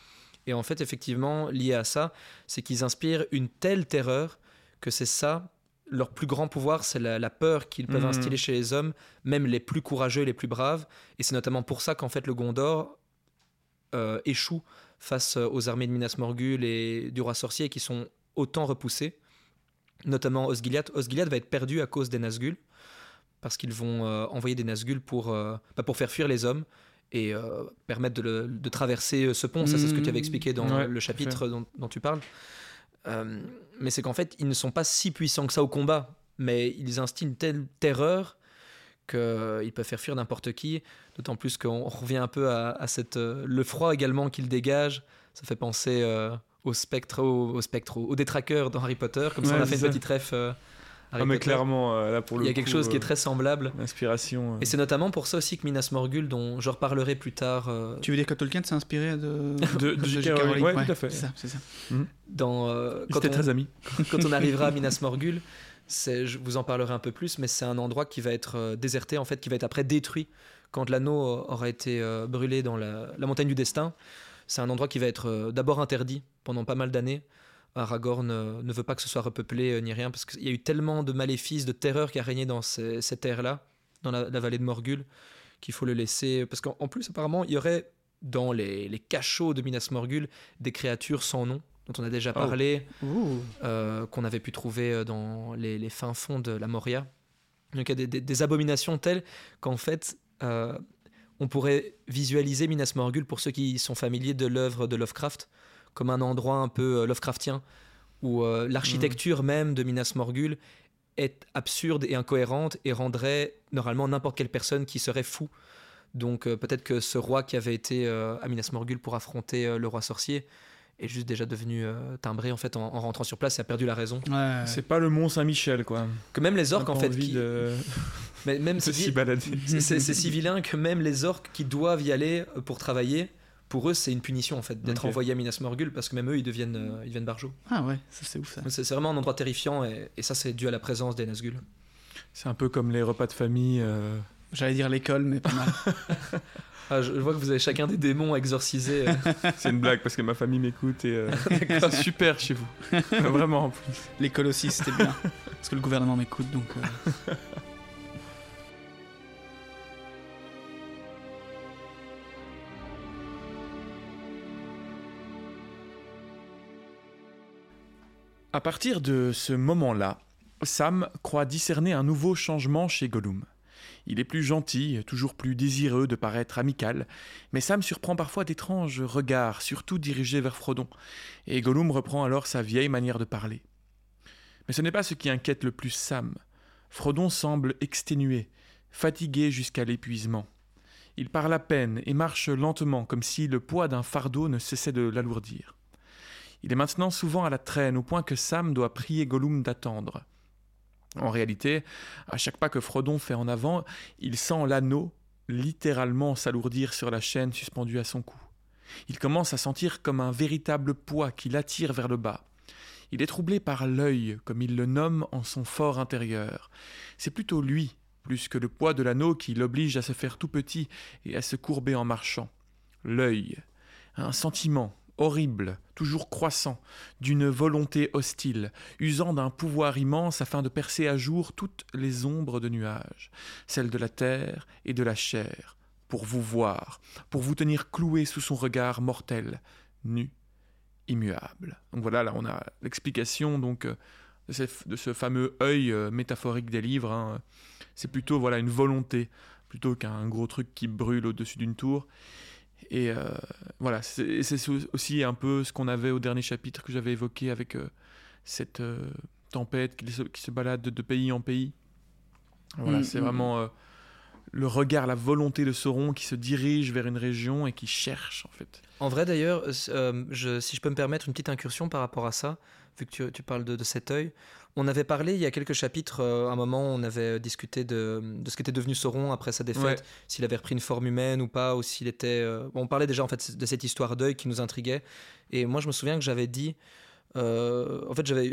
A: Et en fait, effectivement, lié à ça, c'est qu'ils inspirent une telle terreur que c'est ça. Leur plus grand pouvoir, c'est la, la peur qu'ils peuvent
C: Mhm.
A: instiller chez les hommes, même les plus courageux, les plus braves. Et c'est notamment pour ça qu'en fait le Gondor euh, échoue face euh, aux armées de Minas Morgul et du roi sorcier qui sont autant repoussés, notamment Osgiliath. Osgiliath va être perdu à cause des Nazgûl, parce qu'ils vont euh, envoyer des Nazgûl pour, bah, pour faire fuir les hommes, et euh, permettre de, le- de traverser ce pont. Ça, c'est ce que tu avais expliqué dans
C: Ouais,
A: le chapitre dont, dont tu parles. Euh, mais c'est qu'en fait, ils ne sont pas si puissants que ça au combat, mais ils instillent une telle terreur qu'ils peuvent faire fuir n'importe qui. D'autant plus qu'on revient un peu à, à cette, euh, le froid également qu'ils dégagent. Ça fait penser euh, au spectre, au, au spectre, au, détraqueur dans Harry Potter. Comme ça,
C: Ouais,
A: on a fait une
C: ça.
A: petite ref. euh, Harry
C: Ah, mais clairement, là pour le
A: Il y a quelque
C: coup,
A: chose qui est très semblable.
C: L'inspiration. euh,
A: Et c'est notamment pour ça aussi que Minas Morgul, dont je reparlerai plus tard euh,
B: Tu veux dire que Tolkien s'est inspiré de, [laughs]
C: De- de J.K. Rowling, ouais, tout à fait.
B: C'est ça, c'est ça.
A: dans euh,
C: Ils
A: quand, on,
C: très amis.
A: quand on arrivera à Minas Morgul. Je vous en parlerai un peu plus, mais c'est un endroit qui va être euh, déserté, en fait, qui va être après détruit quand l'anneau euh, aura été euh, brûlé dans la, montagne du destin. C'est un endroit qui va être d'abord interdit pendant pas mal d'années. Aragorn ne veut pas que ce soit repeuplé ni rien, parce qu'il y a eu tellement de maléfices, de terreur qui a régné dans ces, ces terres-là, dans la, vallée de Morgul, qu'il faut le laisser. Parce qu'en en plus, apparemment, il y aurait dans les cachots de Minas Morgul des créatures sans nom, dont on a déjà
C: Oh.
A: parlé, euh, qu'on avait pu trouver euh, dans les, les fins fonds de la Moria. Donc il y a des, des- des abominations telles qu'en fait, euh, on pourrait visualiser Minas Morgul, pour ceux qui sont familiers de l'œuvre de Lovecraft, comme un endroit un peu Lovecraftien, où euh, l'architecture même de Minas Morgul est absurde et incohérente et rendrait normalement n'importe quelle personne qui serait fou. Donc peut-être que ce roi qui avait été à Minas Morgul pour affronter le roi sorcier est juste déjà devenu euh, timbré en fait en, en rentrant sur place et a perdu la raison.
B: Ouais.
C: C'est pas le Mont Saint-Michel, quoi.
A: Que même les orques en fait,
C: envie
A: qui-
C: de, [laughs]
A: mais même
C: de
A: si-
C: s'y
A: c'est- si vilain que même les orques qui doivent y aller euh, pour travailler, pour eux c'est une punition en fait d'être
C: Ok.
A: envoyés à Minas Morgul parce que même eux ils deviennent euh, ils deviennent barjots.
B: Ah ouais, ça c'est ouf ça.
A: C'est c'est vraiment un endroit terrifiant et, et ça c'est dû à la présence des Nazgûl.
C: C'est un peu comme les repas de famille. euh,
B: J'allais dire l'école, mais pas mal. [laughs]
A: Ah, je, vois que vous avez chacun des démons exorcisés. euh. [laughs]
C: C'est une blague parce que ma famille m'écoute et euh, [laughs] c'est super chez vous. [laughs] Vraiment en plus.
B: l'école aussi, c'était bien. Parce que le gouvernement m'écoute, donc. euh,
C: À partir de ce moment-là, Sam croit discerner un nouveau changement chez Gollum. Il est plus gentil, toujours plus désireux de paraître amical, mais Sam surprend parfois d'étranges regards, surtout dirigés vers Frodon, et Gollum reprend alors sa vieille manière de parler. Mais ce n'est pas ce qui inquiète le plus Sam. Frodon semble exténué, fatigué jusqu'à l'épuisement. Il parle à peine et marche lentement, comme si le poids d'un fardeau ne cessait de l'alourdir. Il est maintenant souvent à la traîne, au point que Sam doit prier Gollum d'attendre. En réalité, à chaque pas que Frodon fait en avant, il sent l'anneau littéralement s'alourdir sur la chaîne suspendue à son cou. Il commence à sentir comme un véritable poids qui l'attire vers le bas. Il est troublé par l'œil, comme il le nomme en son fort intérieur. C'est plutôt lui, plus que le poids de l'anneau, qui l'oblige à se faire tout petit et à se courber en marchant. L'œil, un sentiment horrible, toujours croissant, d'une volonté hostile, usant d'un pouvoir immense afin de percer à jour toutes les ombres de nuages, celles de la terre et de la chair, pour vous voir, pour vous tenir cloué sous son regard mortel, nu, immuable. Donc voilà, là on a l'explication donc euh, de, ce- fameux œil euh, métaphorique des livres. hein. C'est plutôt voilà une volonté plutôt qu'un gros truc qui brûle au-dessus d'une tour. Et euh, voilà, c'est aussi un peu ce qu'on avait au dernier chapitre que j'avais évoqué avec euh, cette euh, tempête qui se, qui se balade de, pays en pays. Voilà,
B: Mm,
C: c'est
B: mm,
C: vraiment euh, le regard, la volonté de Sauron qui se dirige vers une région et qui cherche en fait.
A: En vrai d'ailleurs, euh, je- si je peux me permettre une petite incursion par rapport à ça, vu que tu, tu parles de, de cet œil, on avait parlé il y a quelques chapitres, euh, à un moment on avait discuté de, de ce qu'était devenu Sauron après sa défaite,
C: Ouais.
A: s'il avait repris une forme humaine ou pas, ou s'il était... euh, on parlait déjà en fait de cette histoire d'œil qui nous intriguait, et moi je me souviens que j'avais dit, euh, en fait j'avais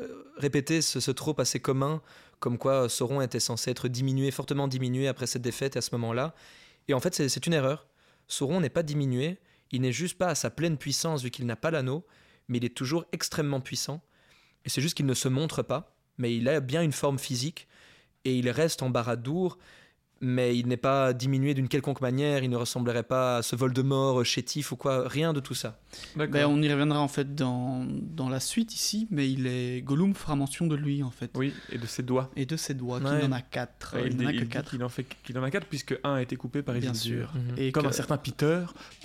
A: euh, [laughs] répété ce, ce trope assez commun, comme quoi Sauron était censé être diminué, fortement diminué après cette défaite à ce moment-là, et en fait c'est- une erreur. Sauron n'est pas diminué, il n'est juste pas à sa pleine puissance vu qu'il n'a pas l'anneau, mais il est toujours extrêmement puissant. Et c'est juste qu'il ne se montre pas, mais il a bien une forme physique et il reste en Barad-dûr mais il n'est pas diminué d'une quelconque manière, il ne ressemblerait pas à ce Voldemort chétif ou quoi, rien de tout ça.
B: Ben, on y reviendra en fait dans, dans la suite ici, mais il est Gollum fera mention de lui en fait.
C: Oui, et de ses doigts.
B: Et de ses doigts,
A: Ouais.
B: qu'il en a quatre.
C: Ouais,
B: il
C: il,
B: n'en a que
C: il
B: quatre.
C: qu'il en, fait, qu'il en a quatre, puisque un a été coupé par
B: Bien sûr.
A: Mhm.
B: Et
C: Comme
B: que-
C: un certain Peter. [laughs]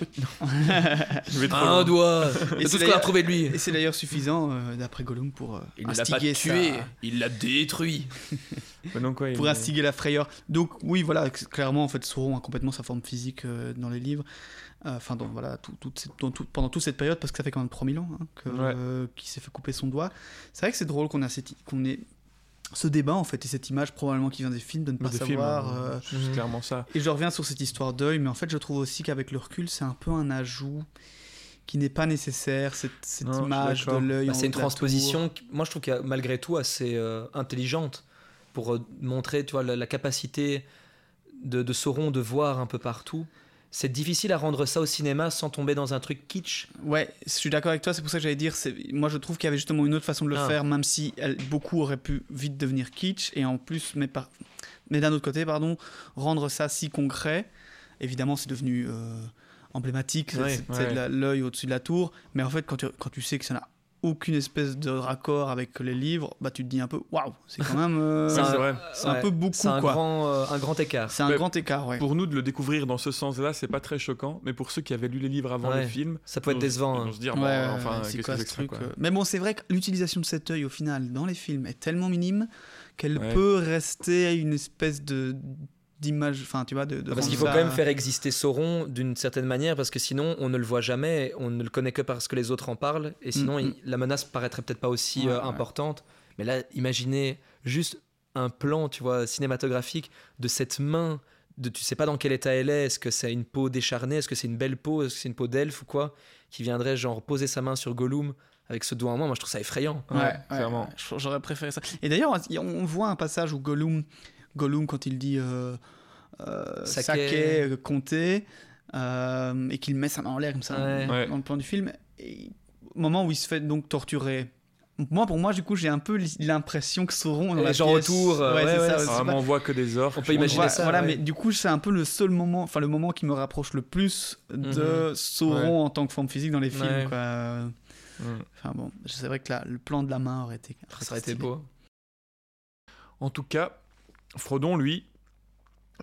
C: Je
A: Un
C: loin.
A: doigt
B: Et
A: C'est tout ce qu'on a
B: d'ailleurs-
A: trouvé de lui
B: Et c'est d'ailleurs suffisant, euh, d'après Gollum, pour euh,
A: Il ne l'a pas
B: instiguer
A: tué, il l'a détruit. [laughs]
C: Mais donc, ouais,
B: pour instiguer la frayeur. Donc oui, voilà, clairement en fait Sauron a complètement sa forme physique euh, dans les livres. Euh, Enfin, dans, voilà, tout- toute cette- dans tout- pendant toute cette période, parce que ça fait quand même 3000 ans hein, que,
C: Ouais.
B: euh, qu'il s'est fait couper son doigt. C'est vrai que c'est drôle qu'on a cette- qu'on ait ce débat en fait et cette image probablement qui vient des films de ne pas
C: des
B: savoir.
C: hein,
B: euh,
C: c'est clairement ça.
B: Et je reviens sur cette histoire d'œil, mais en fait je trouve aussi qu'avec le recul c'est un peu un ajout qui n'est pas nécessaire, cette,
C: Non,
B: image de l'œil.
A: Bah, c'est une transposition, qui- moi je trouve qu'elle est malgré tout assez euh, intelligente pour euh, montrer tu vois, la, la capacité de, de Sauron de voir un peu partout. C'est difficile à rendre ça au cinéma sans tomber dans un truc kitsch.
B: Ouais, je suis d'accord avec toi, c'est pour ça que j'allais dire, c'est- moi je trouve qu'il y avait justement une autre façon de le
A: Ah.
B: faire, même si elle- beaucoup auraient pu vite devenir kitsch, et en plus, mais, par... mais d'un autre côté, pardon, rendre ça si concret, évidemment c'est devenu euh, emblématique, c'est-
A: Ouais,
C: ouais.
B: l'œil au-dessus de la tour, mais en fait quand tu, quand tu sais que ça n'a aucune espèce de raccord avec les livres, bah tu te dis un peu, waouh, c'est quand [laughs] même... euh,
A: C'est
C: vrai.
B: c'est un peu beaucoup,
A: C'est un
B: quoi.
A: grand, euh, un grand écart.
B: c'est un
C: Mais
B: grand écart, ouais.
C: Pour nous, de le découvrir dans ce sens-là, c'est pas très choquant. Mais pour ceux qui avaient lu les livres avant
A: Ouais.
C: le film,
A: Ça peut être décevant.
C: Ils
A: hein.
C: se dire,
B: Ouais,
C: bon,
B: ouais,
C: enfin,
B: c'est
C: qu'est-ce
B: quoi
C: que
B: ce
C: c'est que ça,
B: truc
C: quoi.
B: Mais bon, c'est vrai que l'utilisation de cet œil, au final, dans les films, est tellement minime qu'elle
C: Ouais.
B: peut rester une espèce de d'image, enfin, tu vois, de. de
A: Parce qu'il faut quand même faire exister Sauron d'une certaine manière, parce que sinon on ne le voit jamais, on ne le connaît que parce que les autres en parlent, et sinon
B: Mm, mm.
A: il- la menace paraîtrait peut-être pas aussi
B: Ouais,
A: euh,
B: ouais.
A: importante. Mais là, imaginez juste un plan, tu vois, cinématographique de cette main, de tu sais pas dans quel état elle est, est-ce que c'est une peau décharnée, est-ce que c'est une belle peau, est-ce que c'est une peau d'elfe ou quoi, qui viendrait genre poser sa main sur Gollum avec ce doigt en main, moi je trouve ça effrayant.
B: Ouais,
C: Ouais,
B: J'aurais préféré ça. Et d'ailleurs, on voit un passage où Gollum, Gollum quand il dit euh, euh,
A: Saké.
B: euh, compter, euh, et qu'il met sa main en l'air comme ça
A: Ouais.
C: Ouais.
B: dans le plan du film, et, au moment où il se fait donc torturer. Moi, pour moi, du coup, j'ai un peu l'impression que Sauron dans
A: Et
B: la
A: gens
B: pièce-
A: autour, euh, ouais,
B: c'est
A: ouais,
B: ça,
C: Vraiment, on voit que des orques.
A: On peut
B: on
A: imaginer
B: voit-
A: ça,
B: Voilà,
A: ouais.
B: mais du coup, c'est un peu le seul moment, enfin le moment qui me rapproche le plus de Sauron en tant que forme physique dans les films.
A: Ouais.
B: Quoi.
C: Mm.
B: Enfin bon, c'est vrai que là, le plan de la main aurait été.
A: Ça aurait été beau.
C: En tout cas, Frodon, lui,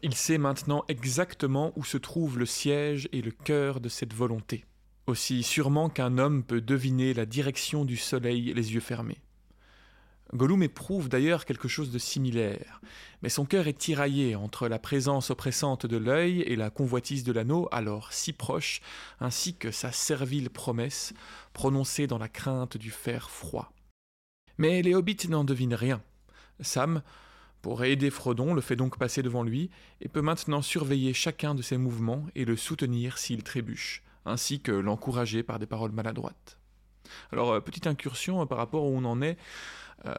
C: il sait maintenant exactement où se trouve le siège et le cœur de cette volonté. Aussi sûrement qu'un homme peut deviner la direction du soleil les yeux fermés. Gollum éprouve d'ailleurs quelque chose de similaire, mais son cœur est tiraillé entre la présence oppressante de l'œil et la convoitise de l'anneau, alors si proche, ainsi que sa servile promesse, prononcée dans la crainte du fer froid. Mais les hobbits n'en devinent rien. Sam, pour aider Frodon, le fait donc passer devant lui et peut maintenant surveiller chacun de ses mouvements et le soutenir s'il trébuche, ainsi que l'encourager par des paroles maladroites. Alors, euh, petite incursion euh, par rapport où on en est. euh,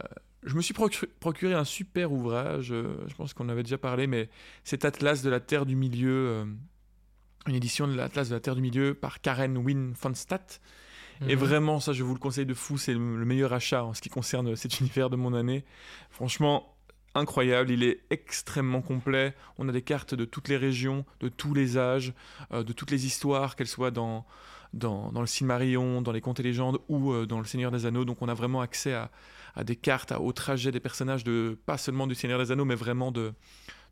C: je me suis procu- procuré un super ouvrage, je pense qu'on avait déjà parlé, mais cet Atlas de la Terre du Milieu, euh, une édition de l'Atlas de la Terre du Milieu par Karen Wynne von Stadt. Et
A: Mhm.
C: vraiment, ça, je vous le conseille de fou, c'est le meilleur achat en ce qui concerne cet univers de mon année. Franchement, incroyable, il est extrêmement complet. On a des cartes de toutes les régions, de tous les âges, euh, de toutes les histoires, qu'elles soient dans, dans, dans le Silmarillion, dans les Contes et légendes ou euh, dans le Seigneur des Anneaux. Donc on a vraiment accès à, à des cartes, à- au trajet des personnages, de, pas seulement du Seigneur des Anneaux, mais vraiment de,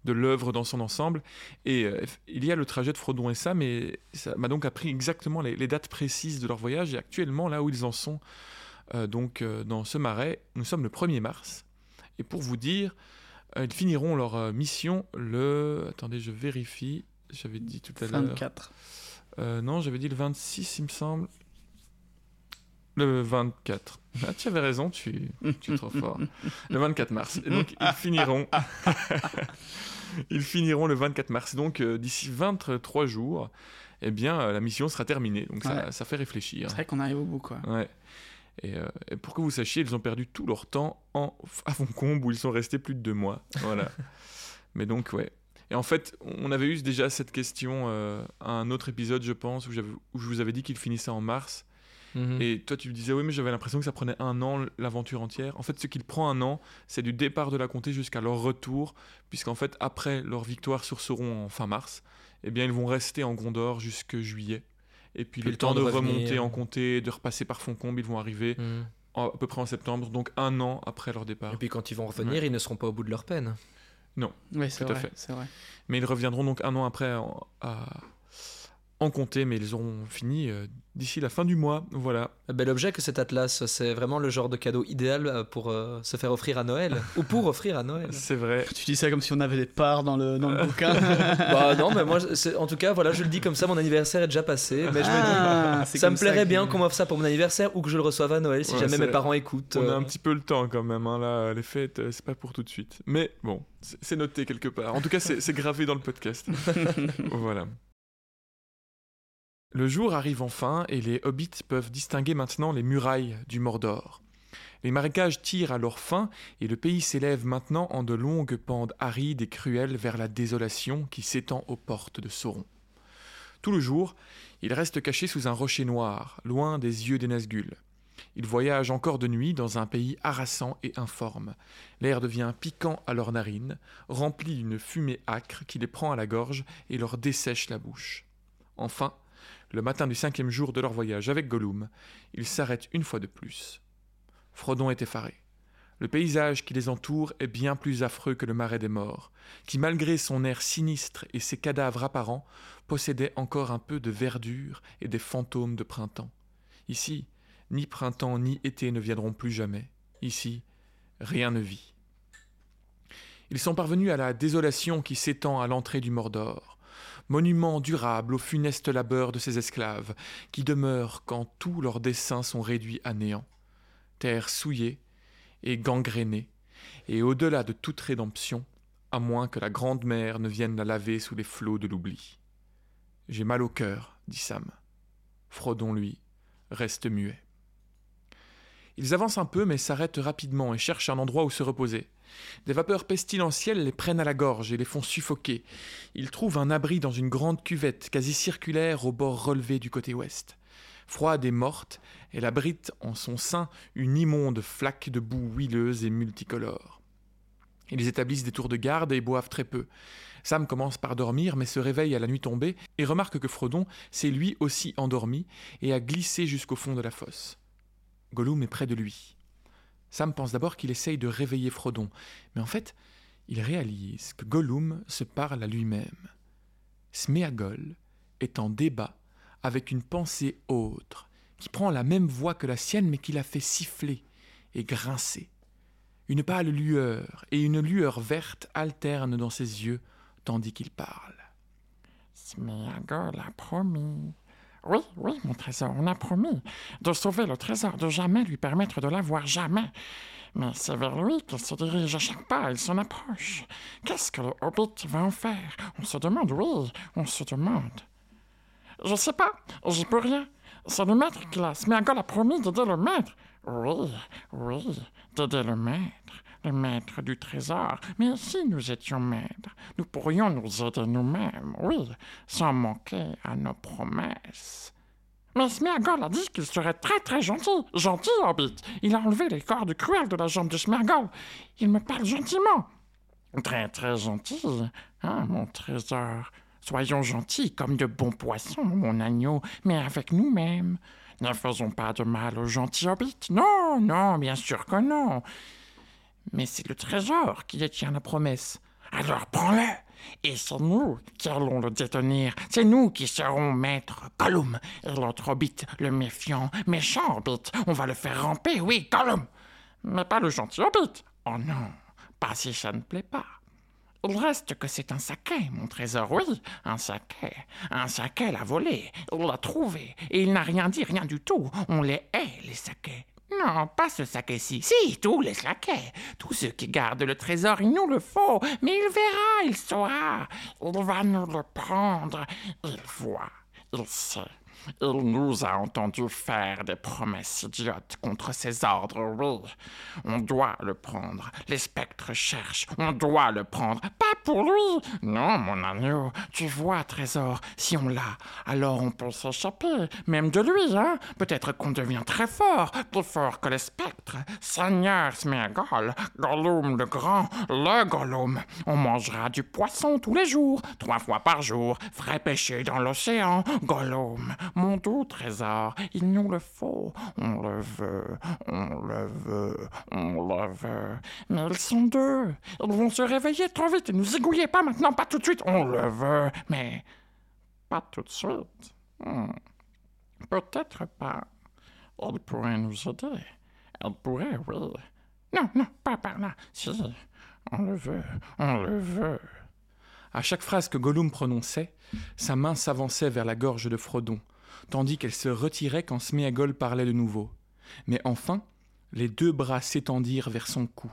C: de l'œuvre dans son ensemble. Et euh, il y a le trajet de Frodon et Sam, et ça m'a donc appris exactement les, les dates précises de leur voyage et actuellement là où ils en sont. donc dans ce marais, nous sommes le 1er mars. Et pour vous dire, euh, ils finiront leur euh, mission le... Attendez, je vérifie. J'avais dit tout à l'heure.
B: 24.
C: Euh, non, j'avais dit le 26, il me semble. Le 24. Ah, tu avais raison, tu, tu es trop [laughs] fort. Le 24 mars. Et donc, ils [laughs] finiront. [laughs] ils finiront le 24 mars. Donc, euh, d'ici 23 jours, eh bien, euh, la mission sera terminée. Donc, ça, fait réfléchir.
B: C'est vrai qu'on arrive au bout, quoi.
C: Ouais. Et, euh, et pour que vous sachiez, ils ont perdu tout leur temps en, à Foncombe où ils sont restés plus de deux mois. Voilà. [laughs] Mais donc, ouais. Et en fait, on avait eu déjà cette question euh, à un autre épisode, je pense, où je vous avais dit qu'ils finissaient en mars.
A: Mhm.
C: Et toi, tu me disais, oui, mais j'avais l'impression que ça prenait un an l'aventure entière. En fait, ce qu'il prend un an, c'est du départ de la comté jusqu'à leur retour, puisqu'en fait, après leur victoire sur Sauron en fin mars, eh bien, ils vont rester en Gondor jusque juillet. Et puis, le, temps, de,
A: revenir.
C: remonter en comté, de repasser par Foncombe, ils vont arriver en- à peu près en septembre, donc un an après leur départ.
A: Et puis quand ils vont revenir, ils ne seront pas au bout de leur peine.
B: Oui, c'est
C: Tout à
B: vrai.
C: fait.
B: C'est vrai.
C: Mais ils reviendront donc un an après en, à- en comté, mais ils auront fini euh, d'ici la fin du mois. Voilà.
A: Un bel objet que cet atlas, c'est vraiment le genre de cadeau idéal euh, pour euh, se faire offrir à Noël, [laughs] ou pour offrir à Noël.
C: C'est vrai.
B: Tu dis ça comme si on avait des parts dans le, dans le bouquin. [laughs]
A: bah non, mais moi, en tout cas, voilà, je le dis comme ça, mon anniversaire est déjà passé, mais je me dis,
B: Ah, c'est
A: ça me plairait bien qu'on m'offre ça pour mon anniversaire ou que je le reçoive à Noël si
C: Ouais,
A: jamais mes parents écoutent.
C: On a un petit peu le temps quand même. hein, là, les fêtes, c'est pas pour tout de suite. Mais bon, c'est noté quelque part. En tout cas, c'est gravé dans le podcast. [laughs] voilà. Le jour arrive enfin et les hobbits peuvent distinguer maintenant les murailles du Mordor. Les marécages tirent à leur fin et le pays s'élève maintenant en de longues pentes arides et cruelles vers la désolation qui s'étend aux portes de Sauron. Tout le jour, ils restent cachés sous un rocher noir, loin des yeux des Nazgûl. Ils voyagent encore de nuit dans un pays harassant et informe. L'air devient piquant à leurs narines, rempli d'une fumée âcre qui les prend à la gorge et leur dessèche la bouche. Enfin, le matin du cinquième jour de leur voyage avec Gollum, ils s'arrêtent une fois de plus. Frodon est effaré. Le paysage qui les entoure est bien plus affreux que le marais des morts, qui malgré son air sinistre et ses cadavres apparents, possédait encore un peu de verdure et des fantômes de printemps. Ici, ni printemps ni été ne viendront plus jamais. Ici, rien ne vit. Ils sont parvenus à la désolation qui s'étend à l'entrée du Mordor, monument durable au funeste labeur de ces esclaves, qui demeurent quand tous leurs desseins sont réduits à néant. Terre souillée et gangrénée, et au-delà de toute rédemption, à moins que la grande mer ne vienne la laver sous les flots de l'oubli. J'ai mal au cœur, dit Sam. Frodon, lui, reste muet. Ils avancent un peu mais s'arrêtent rapidement et cherchent un endroit où se reposer. Des vapeurs pestilentielles les prennent à la gorge et les font suffoquer. Ils trouvent un abri dans une grande cuvette quasi circulaire au bord relevé du côté ouest. Froide et morte, elle abrite en son sein une immonde flaque de boue huileuse et multicolore. Ils établissent des tours de garde et boivent très peu. Sam commence par dormir, mais se réveille à la nuit tombée et remarque que Frodon s'est lui aussi endormi et a glissé jusqu'au fond de la fosse. Gollum est près de lui. Sam pense d'abord qu'il essaye de réveiller Frodon, mais en fait, il réalise que Gollum se parle à lui-même. Sméagol est en débat avec une pensée autre, qui prend la même voix que la sienne, mais qui la fait siffler et grincer. Une pâle lueur et une lueur verte alternent dans ses yeux tandis qu'il parle.
E: Sméagol a promis. Oui, oui, mon trésor, on a promis de sauver le trésor, de jamais lui permettre de l'avoir, jamais. Mais c'est vers lui qu'il se dirige à chaque pas, il s'en approche. Qu'est-ce que le hobbit va en faire? On se demande, oui, on se demande. Je sais pas, j'y peux rien. C'est le maître qui l'a. Sméagol a promis d'aider le maître. Oui, oui, d'aider le maître, le maître du trésor. Mais si nous étions maîtres, nous pourrions nous aider nous-mêmes, oui, sans manquer à nos promesses. Mais Sméagol a dit qu'il serait très très gentil. Gentil, Hobbit. Il a enlevé les cordes cruelles de la jambe de Sméagol. Il me parle gentiment. Très très gentil, hein, mon trésor. Soyons gentils comme de bons poissons, mon agneau, mais avec nous-mêmes. Ne faisons pas de mal aux gentils hobbits. Non, non, bien sûr que non. Mais c'est le trésor qui détient la promesse. Alors prends-le. Et c'est nous qui allons le détenir. C'est nous qui serons maître Gollum. Et l'autre hobbit, le méfiant, méchant hobbit, on va le faire ramper, oui, Gollum. Mais pas le gentil hobbit. Oh non, pas si ça ne plaît pas. Il reste que c'est un saquet, mon trésor, oui, un saquet. Un saquet l'a volé, il l'a trouvé, et il n'a rien dit, rien du tout. On les hait, les saquets. Non, pas ce saquet-ci. Si, tous les saquets. Tous ceux qui gardent le trésor, il nous le faut. Mais il verra, il saura. Il va nous le prendre. Il voit, il sait. Il nous a entendu faire des promesses idiotes contre ses ordres, oui. On doit le prendre. Les spectres cherchent. On doit le prendre. Pas pour lui. Non, mon agneau. Tu vois, Trésor, si on l'a, alors on peut s'échapper. Même de lui, hein. Peut-être qu'on devient très fort. Plus fort que les spectres. Seigneur Smeagol. Gollum le grand. Le Gollum. On mangera du poisson tous les jours. Trois fois par jour. Frais pêché dans l'océan. Gollum. Mon doux trésor. Il nous le faut. On le veut. On le veut. On le veut. Mais ils sont deux. Ils vont se réveiller trop vite. Ne nous zigouillez pas maintenant. Pas tout de suite. On le veut. Mais pas tout de suite. Hmm. Peut-être pas. Elle pourrait nous aider. Elle pourrait, oui. Non, non, pas par là. Si, on le veut, on le veut.
C: À chaque phrase que Gollum prononçait, sa main s'avançait vers la gorge de Frodon, tandis qu'elle se retirait quand Sméagol parlait de nouveau. Mais enfin, les deux bras s'étendirent vers son cou,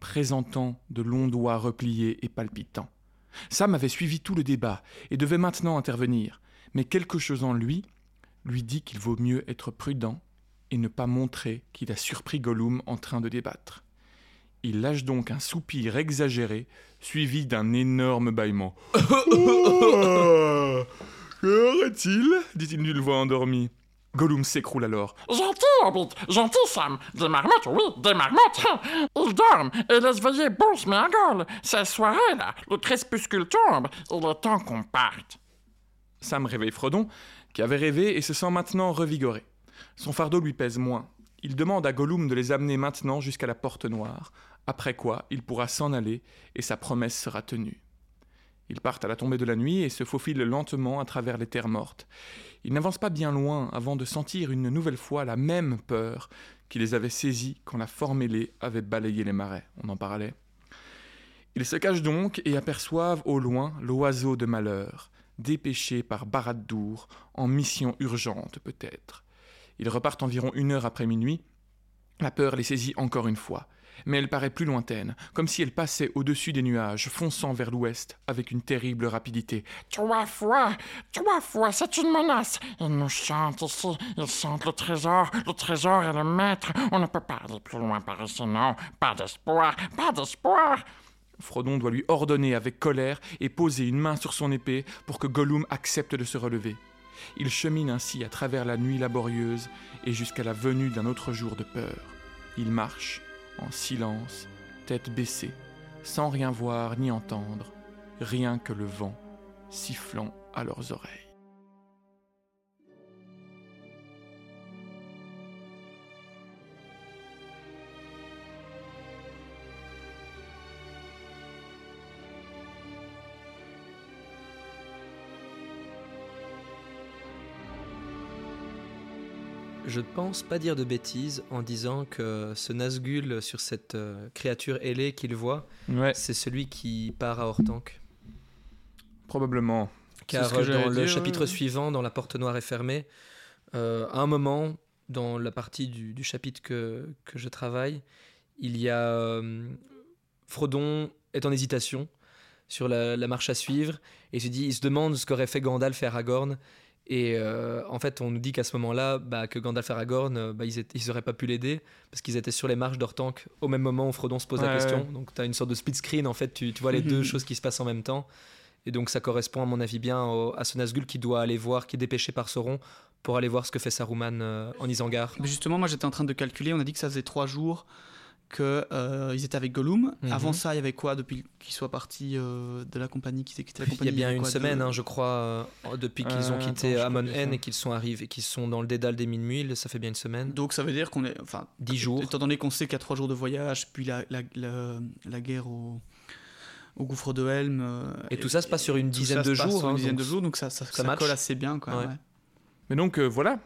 C: présentant de longs doigts repliés et palpitants. Sam avait suivi tout le débat et devait maintenant intervenir, mais quelque chose en lui lui dit qu'il vaut mieux être prudent et ne pas montrer qu'il a surpris Gollum en train de débattre. Il lâche donc un soupir exagéré, suivi d'un énorme bâillement. [laughs] [laughs] Qu'aurait-il dit-il d'une voix endormie. Gollum s'écroule alors.
E: Gentil, Hobbit, gentil, Sam. Des marmottes, oui, des marmottes. [laughs] Ils dorment et laissent veiller bon Sméagol. C'est soirée, là. Le crépuscule tombe. Il est temps qu'on parte.
C: Sam réveille Frodon, qui avait rêvé et se sent maintenant revigoré. Son fardeau lui pèse moins. Il demande à Gollum de les amener maintenant jusqu'à la porte noire, après quoi il pourra s'en aller et sa promesse sera tenue. Ils partent à la tombée de la nuit et se faufilent lentement à travers les terres mortes. Ils n'avancent pas bien loin avant de sentir une nouvelle fois la même peur qui les avait saisis quand la forme ailée avait balayé les marais. On en parlait. Ils se cachent donc et aperçoivent au loin l'oiseau de malheur, dépêché par Barad-dûr, en mission urgente peut-être. Ils repartent environ une heure après minuit. La peur les saisit encore une fois, mais elle paraît plus lointaine, comme si elle passait au-dessus des nuages, fonçant vers l'ouest avec une terrible rapidité.
E: Trois fois, trois fois, c'est une menace. Ils nous chantent ici, ils sentent le trésor, le trésor est le maître. On ne peut pas aller plus loin par ici, non. Pas d'espoir, pas d'espoir.
C: Frodon doit lui ordonner avec colère et poser une main sur son épée pour que Gollum accepte de se relever. Il chemine ainsi à travers la nuit laborieuse et jusqu'à la venue d'un autre jour de peur. Il marche, en silence, tête baissée, sans rien voir ni entendre, rien que le vent sifflant à leurs oreilles.
A: Je ne pense pas dire de bêtises en disant que ce Nazgûl sur cette euh, créature ailée qu'il voit,
C: Ouais,
A: c'est celui qui part à Hortank.
C: probablement.
A: Car
B: ce que
A: euh, dans le
B: dire,
A: chapitre suivant, dans La Porte Noire est fermée, euh, à un moment, dans la partie du, du chapitre que, que je travaille, il y a euh, Frodon est en hésitation sur la, la marche à suivre et il se dit, il se demande ce qu'aurait fait Gandalf et Aragorn. Et euh, en fait, on nous dit qu'à ce moment-là, bah, que Gandalf et Aragorn, euh, bah, ils, étaient- ils auraient pas pu l'aider parce qu'ils étaient sur les marches d'Ortank au même moment où Frodon se pose la question.
C: ouais.
A: Donc, tu as une sorte de split screen. En fait, tu, tu vois les deux choses qui se passent en même temps. Et donc, ça correspond, à mon avis, bien au- à ce Nazgûl qui doit aller voir, qui est dépêché par Sauron pour aller voir ce que fait Saruman euh, en Isengard.
B: Mais justement, moi j'étais en train de calculer, on a dit que ça faisait trois jours qu'ils étaient avec Gollum.
A: Mhm.
B: Avant ça, il y avait quoi depuis qu'ils soient partis euh, de la compagnie, qu'ils aient quitté la
A: Il y
B: compagnie
A: a bien une
B: quoi,
A: semaine, hein, je crois, euh, depuis qu'ils ont
C: Euh,
A: quitté Amon
C: ça.
A: et qu'ils sont arrivés, qu'ils sont dans le dédale des Minuit. Ça fait bien une semaine.
B: Donc ça veut dire qu'on est. Enfin,
A: 10 jours.
B: Étant donné qu'on sait qu'il y a trois jours de voyage, puis la, la, la, la guerre au, au gouffre de Helm. euh,
A: Et tout ça se passe sur une
B: tout
A: dizaine
B: ça
A: de
B: se passe
A: jours,
B: sur
A: hein,
B: une dizaine
A: donc
B: de jours, donc ça, ça,
A: ça
B: ça
A: match.
B: colle assez bien.
A: Ouais.
B: ouais.
C: Mais donc euh, voilà,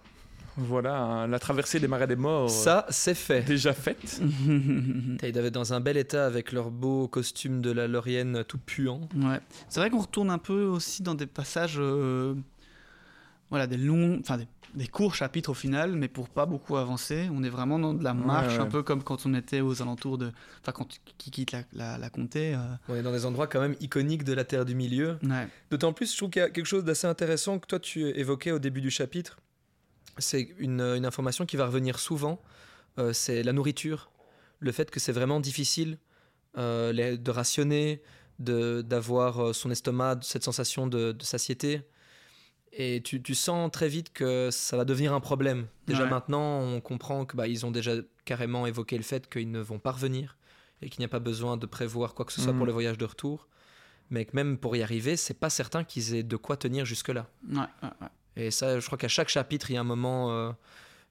C: voilà la traversée des marais des morts
A: Ça, c'est
C: euh,
A: fait.
C: déjà faite.
A: Ils doivent être dans un bel état avec leur beau costume de la Laurienne tout puant.
B: Ouais. C'est vrai qu'on retourne un peu aussi dans des passages, euh, voilà, des longs, enfin des des courts chapitres au final, mais pour pas beaucoup avancer. On est vraiment dans de la marche,
C: ouais.
B: un peu comme quand on était aux alentours de. Enfin, quand qui quitte la, la, la comté. euh,
A: On est dans des endroits quand même iconiques de la Terre du Milieu.
B: Ouais.
A: D'autant plus, je trouve qu'il y a quelque chose d'assez intéressant que toi tu évoquais au début du chapitre. C'est une, une information qui va revenir souvent. euh, c'est la nourriture. Le fait que c'est vraiment difficile euh, les- de rationner, d'avoir euh, son estomac, cette sensation de, de satiété. Et tu, tu sens très vite que ça va devenir un problème. Déjà
B: Ouais.
A: maintenant, on comprend que bah, ils ont déjà carrément évoqué le fait qu'ils ne vont pas revenir et qu'il n'y a pas besoin de prévoir quoi que ce soit
C: Mhm.
A: pour le voyage de retour. Mais que même pour y arriver, c'est pas certain qu'ils aient de quoi tenir jusque-là.
B: Ouais, ouais, ouais.
A: Et ça, je crois qu'à chaque chapitre, il y a un moment, euh,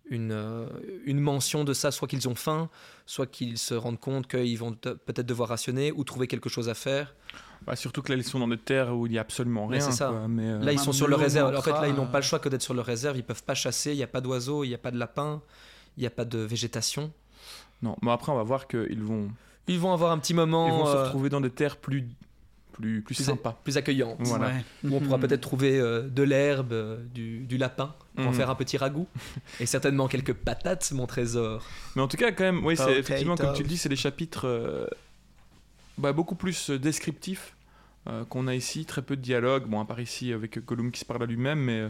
A: une, euh, une mention de ça, soit qu'ils ont faim, soit qu'ils se rendent compte qu'ils vont peut-être devoir rationner ou trouver quelque chose à faire.
C: Bah, surtout que là, ils sont dans des terres où il n'y a absolument
A: Mais
C: rien.
A: c'est ça.
C: quoi. Mais, euh,
A: Là, ils sont sur leur réserve. En fait, là, ils n'ont pas le choix que d'être sur leur réserve. Ils peuvent pas chasser. Il n'y a pas d'oiseaux, il n'y a pas de lapins, il n'y a pas de végétation.
C: Non, mais après, on va voir qu'ils vont,
A: Ils vont avoir un petit
C: ils
A: moment
C: vont se retrouver dans des terres plus, plus, plus
A: plus,
C: sympas.
A: plus.
C: Voilà.
B: Ouais.
A: Où on pourra
B: Mhm.
A: peut-être trouver euh, de l'herbe, euh, du, du lapin, pour en
C: Mhm.
A: faire un petit ragoût. [laughs] Et certainement quelques patates, mon trésor.
C: Mais en tout cas, quand même, oui, c'est effectivement, comme tu le dis, c'est des chapitres euh, bah, beaucoup plus descriptifs euh, qu'on a ici. Très peu de dialogue. Bon, à part ici avec Gollum qui se parle à lui-même, mais euh,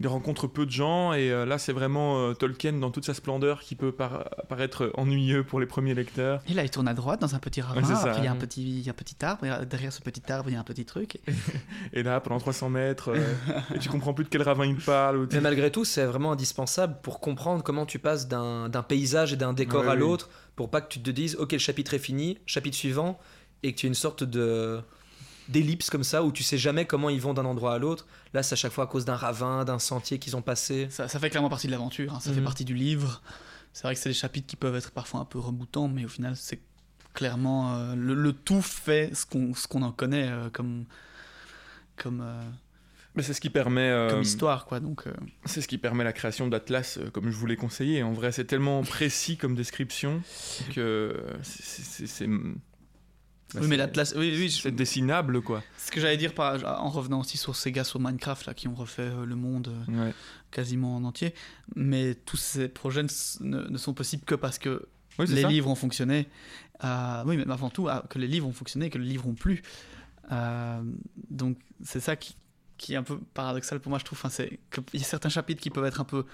C: il rencontre peu de gens. Et euh, là, c'est vraiment euh, Tolkien dans toute sa splendeur qui peut par- paraître ennuyeux pour les premiers lecteurs.
B: Et là, il tourne à droite dans un petit ravin.
C: Ouais, c'est ça.
B: après, il y a un petit, il y a un petit arbre. Et derrière ce petit arbre, il y a un petit truc. [laughs]
C: Et là, pendant 300 mètres, euh, et tu comprends plus de quel ravin il parle.
A: Mais malgré tout, c'est vraiment indispensable pour comprendre comment tu passes d'un d'un paysage et d'un décor
C: Ouais,
A: à
C: oui.
A: l'autre, pour pas que tu te dises, ok, le chapitre est fini, chapitre suivant, et que tu aies une sorte de d'ellipse comme ça où tu sais jamais comment ils vont d'un endroit à l'autre. Là, c'est à chaque fois à cause d'un ravin, d'un sentier qu'ils ont passé.
B: Ça, ça fait clairement partie de l'aventure. hein. Ça fait
A: Mhm.
B: partie du livre. C'est vrai que c'est des chapitres qui peuvent être parfois un peu reboutants, mais au final, c'est clairement euh, le, le tout fait ce qu'on ce qu'on en connaît euh, comme comme euh,
C: Mais c'est ce qui permet. euh,
B: comme histoire, quoi. Donc euh,
C: C'est ce qui permet la création d'Atlas, euh, comme je vous l'ai conseillé. En vrai, c'est tellement précis comme description que c'est- c'est- c'est.
B: Oui, mais l'Atlas, oui, oui, je-
C: C'est dessinable, quoi.
B: ce que j'allais dire par, en revenant aussi sur ces gars sur Minecraft là qui ont refait euh, le monde euh,
C: Ouais.
B: quasiment en entier, mais tous ces projets ne, sont possibles que parce que
C: Oui,
B: les
C: ça.
B: livres ont fonctionné. Euh, oui, mais avant tout, ah, que les livres ont fonctionné, que les livres ont plu. Euh, donc c'est ça qui, qui est un peu paradoxal pour moi, je trouve. Enfin, c'est qu'il y a certains chapitres qui peuvent être un peu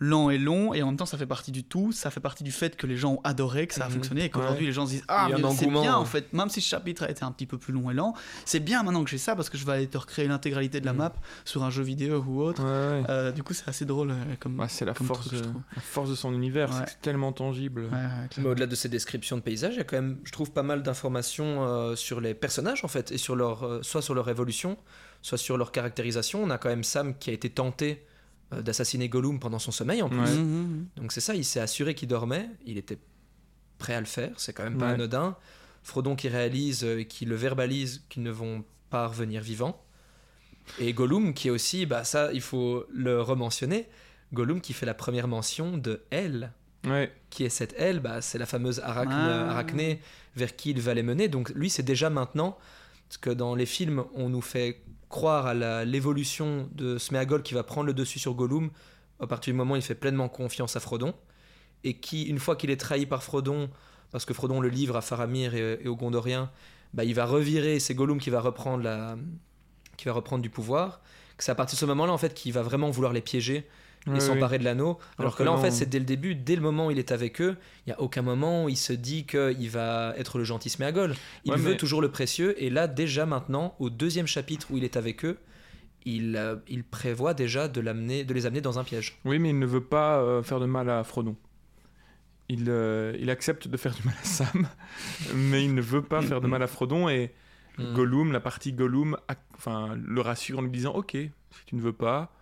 B: lents et longs, et en même temps, ça fait partie du tout. Ça fait partie du fait que les gens ont adoré, que ça a
A: Mhm.
B: fonctionné, et qu'aujourd'hui,
A: Ouais.
B: les gens se disent Ah, mais c'est bien, en fait, même si ce chapitre a été un petit peu plus long et lent, c'est bien maintenant que j'ai ça, parce que je vais aller te recréer l'intégralité de la
A: Mhm.
B: map sur un jeu vidéo ou autre.
C: Ouais, ouais.
B: Euh, du coup, c'est assez drôle euh, comme.
C: Ouais, c'est la,
B: comme
C: force,
B: truc, je trouve.
C: la force de son univers, c'est
B: Ouais.
C: que c'est tellement tangible.
B: Ouais, ouais,
A: Mais au-delà de ces descriptions de paysages, il y a quand même, je trouve, pas mal d'informations euh, sur les personnages en fait, et sur leur, euh, soit sur leur évolution, soit sur leur caractérisation. On a quand même Sam qui a été tenté d'assassiner Gollum pendant son sommeil en plus.
C: Ouais.
B: Mhm, mhm.
A: Donc c'est ça, il s'est assuré qu'il dormait, il était prêt à le faire, c'est quand même pas
C: Ouais.
A: anodin. Frodon qui réalise euh, et qui le verbalise qu'ils ne vont pas revenir vivants. Et Gollum qui est aussi, bah ça il faut le rementionner, Gollum qui fait la première mention de elle.
C: Ouais.
A: Qui est cette elle bah, C'est la fameuse arachne,
B: Ah.
A: arachnée vers qui il va les mener. Donc lui c'est déjà maintenant, parce que dans les films on nous fait croire à l'évolution de Sméagol qui va prendre le dessus sur Gollum à partir du moment où il fait pleinement confiance à Frodon et qui, une fois qu'il est trahi par Frodon, parce que Frodon le livre à Faramir et, aux Gondoriens, bah, il va revirer, c'est Gollum qui va reprendre la, qui va reprendre du pouvoir. C'est à partir de ce moment-là en fait qu'il va vraiment vouloir les piéger et
C: Ouais,
A: s'emparer de l'anneau. Alors, que là en fait c'est dès le début, dès le moment où il est avec eux, il y a aucun moment où il se dit qu'il va être le gentil Sméagol. Il
C: Ouais,
A: veut
C: mais-
A: toujours le précieux et là déjà maintenant, au deuxième chapitre où il est avec eux, il, euh, il prévoit déjà de, l'amener, de les amener dans un piège.
C: Oui, mais il ne veut pas euh, faire de mal à Frodon. Il, euh, il accepte de faire du mal à Sam, [laughs] mais il ne veut pas faire de mal à Frodon. Et
A: Mm.
C: Gollum, la partie Gollum, enfin, le rassure en lui disant Ok, si tu ne veux pas,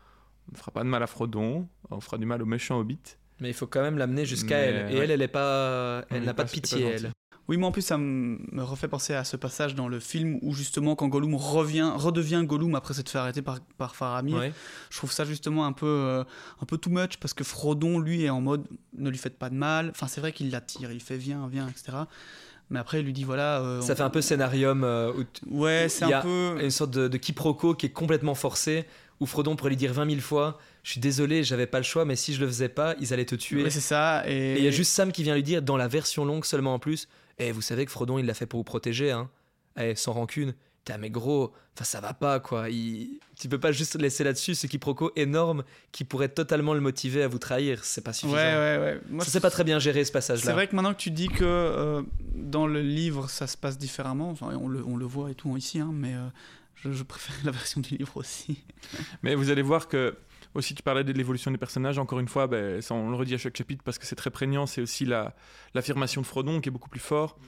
C: on ne fera pas de mal à Frodon, on fera du mal au méchant Hobbit.
A: Mais il faut quand même l'amener jusqu'à
C: Mais,
A: elle. Et
C: ouais.
A: elle, elle est pas, elle
C: Elle
A: n'a pas
C: pas-
A: de
C: pas
A: pitié, elle.
B: Oui, mais en plus, ça me refait penser à ce passage dans le film où justement, quand Gollum revient, redevient Gollum après s'être fait arrêter par, par Faramir,
A: Ouais.
B: je trouve ça justement un peu, euh, un peu too much parce que Frodon, lui, est en mode ne lui faites pas de mal. Enfin, c'est vrai qu'il l'attire, il fait viens, viens, etc. Mais après, il lui dit voilà. euh,
A: Ça
B: on-
A: fait un peu scénarium euh, où t-
B: Ouais, c'est un
A: a
B: peu.
A: une sorte de, de quiproquo qui est complètement forcé, où Frodon pourrait lui dire 20 000 fois Je suis désolé, j'avais pas le choix, mais si je le faisais pas, ils allaient te tuer.
B: Ouais, c'est ça. Et
A: il y a juste Sam qui vient lui dire, dans la version longue seulement en plus, Eh, vous savez que Frodon, il l'a fait pour vous protéger, hein Eh, sans rancune. T'es mais gros, enfin ça va pas quoi. Il... Tu peux pas juste laisser là-dessus ce quiproquo énorme qui pourrait totalement le motiver à vous trahir. C'est pas
B: Ouais,
A: suffisant.
B: ouais, ouais. Moi,
A: Ça c'est pas très bien géré ce
B: C'est
A: passage-là.
B: vrai que maintenant que tu dis que euh, dans le livre ça se passe différemment, enfin, on, le, on le voit et tout ici, hein, mais euh, je, je préfère [laughs] la version du livre aussi.
C: Mais vous allez voir que, aussi, tu parlais de l'évolution des personnages. Encore une fois, ben, on le redit à chaque chapitre parce que c'est très prégnant. C'est aussi la- l'affirmation de Frodon qui est beaucoup plus fort,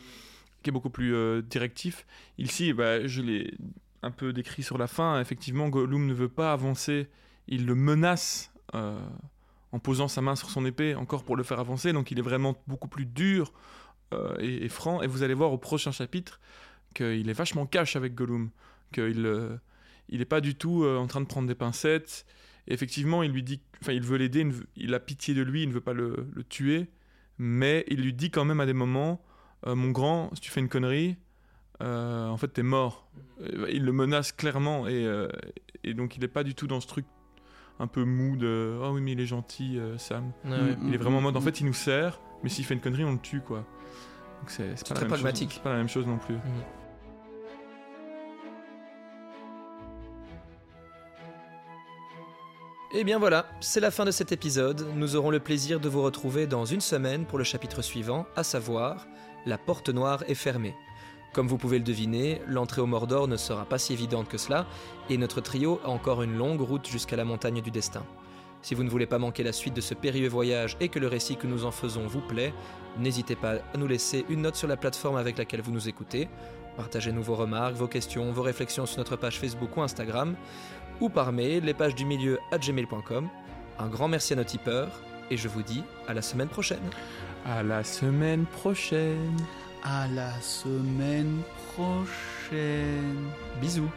C: qui est beaucoup plus euh, directif. Ici, ben, je l'ai un peu décrit sur la fin. Effectivement, Gollum ne veut pas avancer. Il le menace euh, en posant sa main sur son épée, encore pour le faire avancer. Donc, il est vraiment beaucoup plus dur euh, et, et franc. Et vous allez voir au prochain chapitre qu'il est vachement cash avec Gollum. Qu'il euh, il n'est pas du tout euh, en train de prendre des pincettes. Et effectivement, il lui dit, enfin, il veut l'aider, il a pitié de lui, il ne veut pas le, le tuer, mais il lui dit quand même à des moments, euh, mon grand, si tu fais une connerie, euh, en fait, t'es mort. Il le menace clairement, et, euh, et donc il n'est pas du tout dans ce truc un peu mou de, oh oui, mais il est gentil, Sam.
A: Ouais.
C: Il est vraiment en mode, en
B: Mm,
C: fait, il nous sert, mais s'il fait une connerie, on le tue, quoi. Donc c'est
A: très
C: même chose-
A: pragmatique.
C: c'est pas la même chose non plus.
A: Et Eh bien voilà, c'est la fin de cet épisode. Nous aurons le plaisir de vous retrouver dans une semaine pour le chapitre suivant, à savoir La porte noire est fermée. Comme vous pouvez le deviner, l'entrée au Mordor ne sera pas si évidente que cela, et notre trio a encore une longue route jusqu'à la montagne du destin. Si vous ne voulez pas manquer la suite de ce périlleux voyage et que le récit que nous en faisons vous plaît, n'hésitez pas à nous laisser une note sur la plateforme avec laquelle vous nous écoutez. Partagez-nous vos remarques, vos questions, vos réflexions sur notre page Facebook ou Instagram, ou par mail, les pages du milieu à gmail.com. Un grand merci à nos tipeurs, et je vous dis à la semaine prochaine.
C: À la semaine prochaine.
B: À la semaine prochaine.
A: Bisous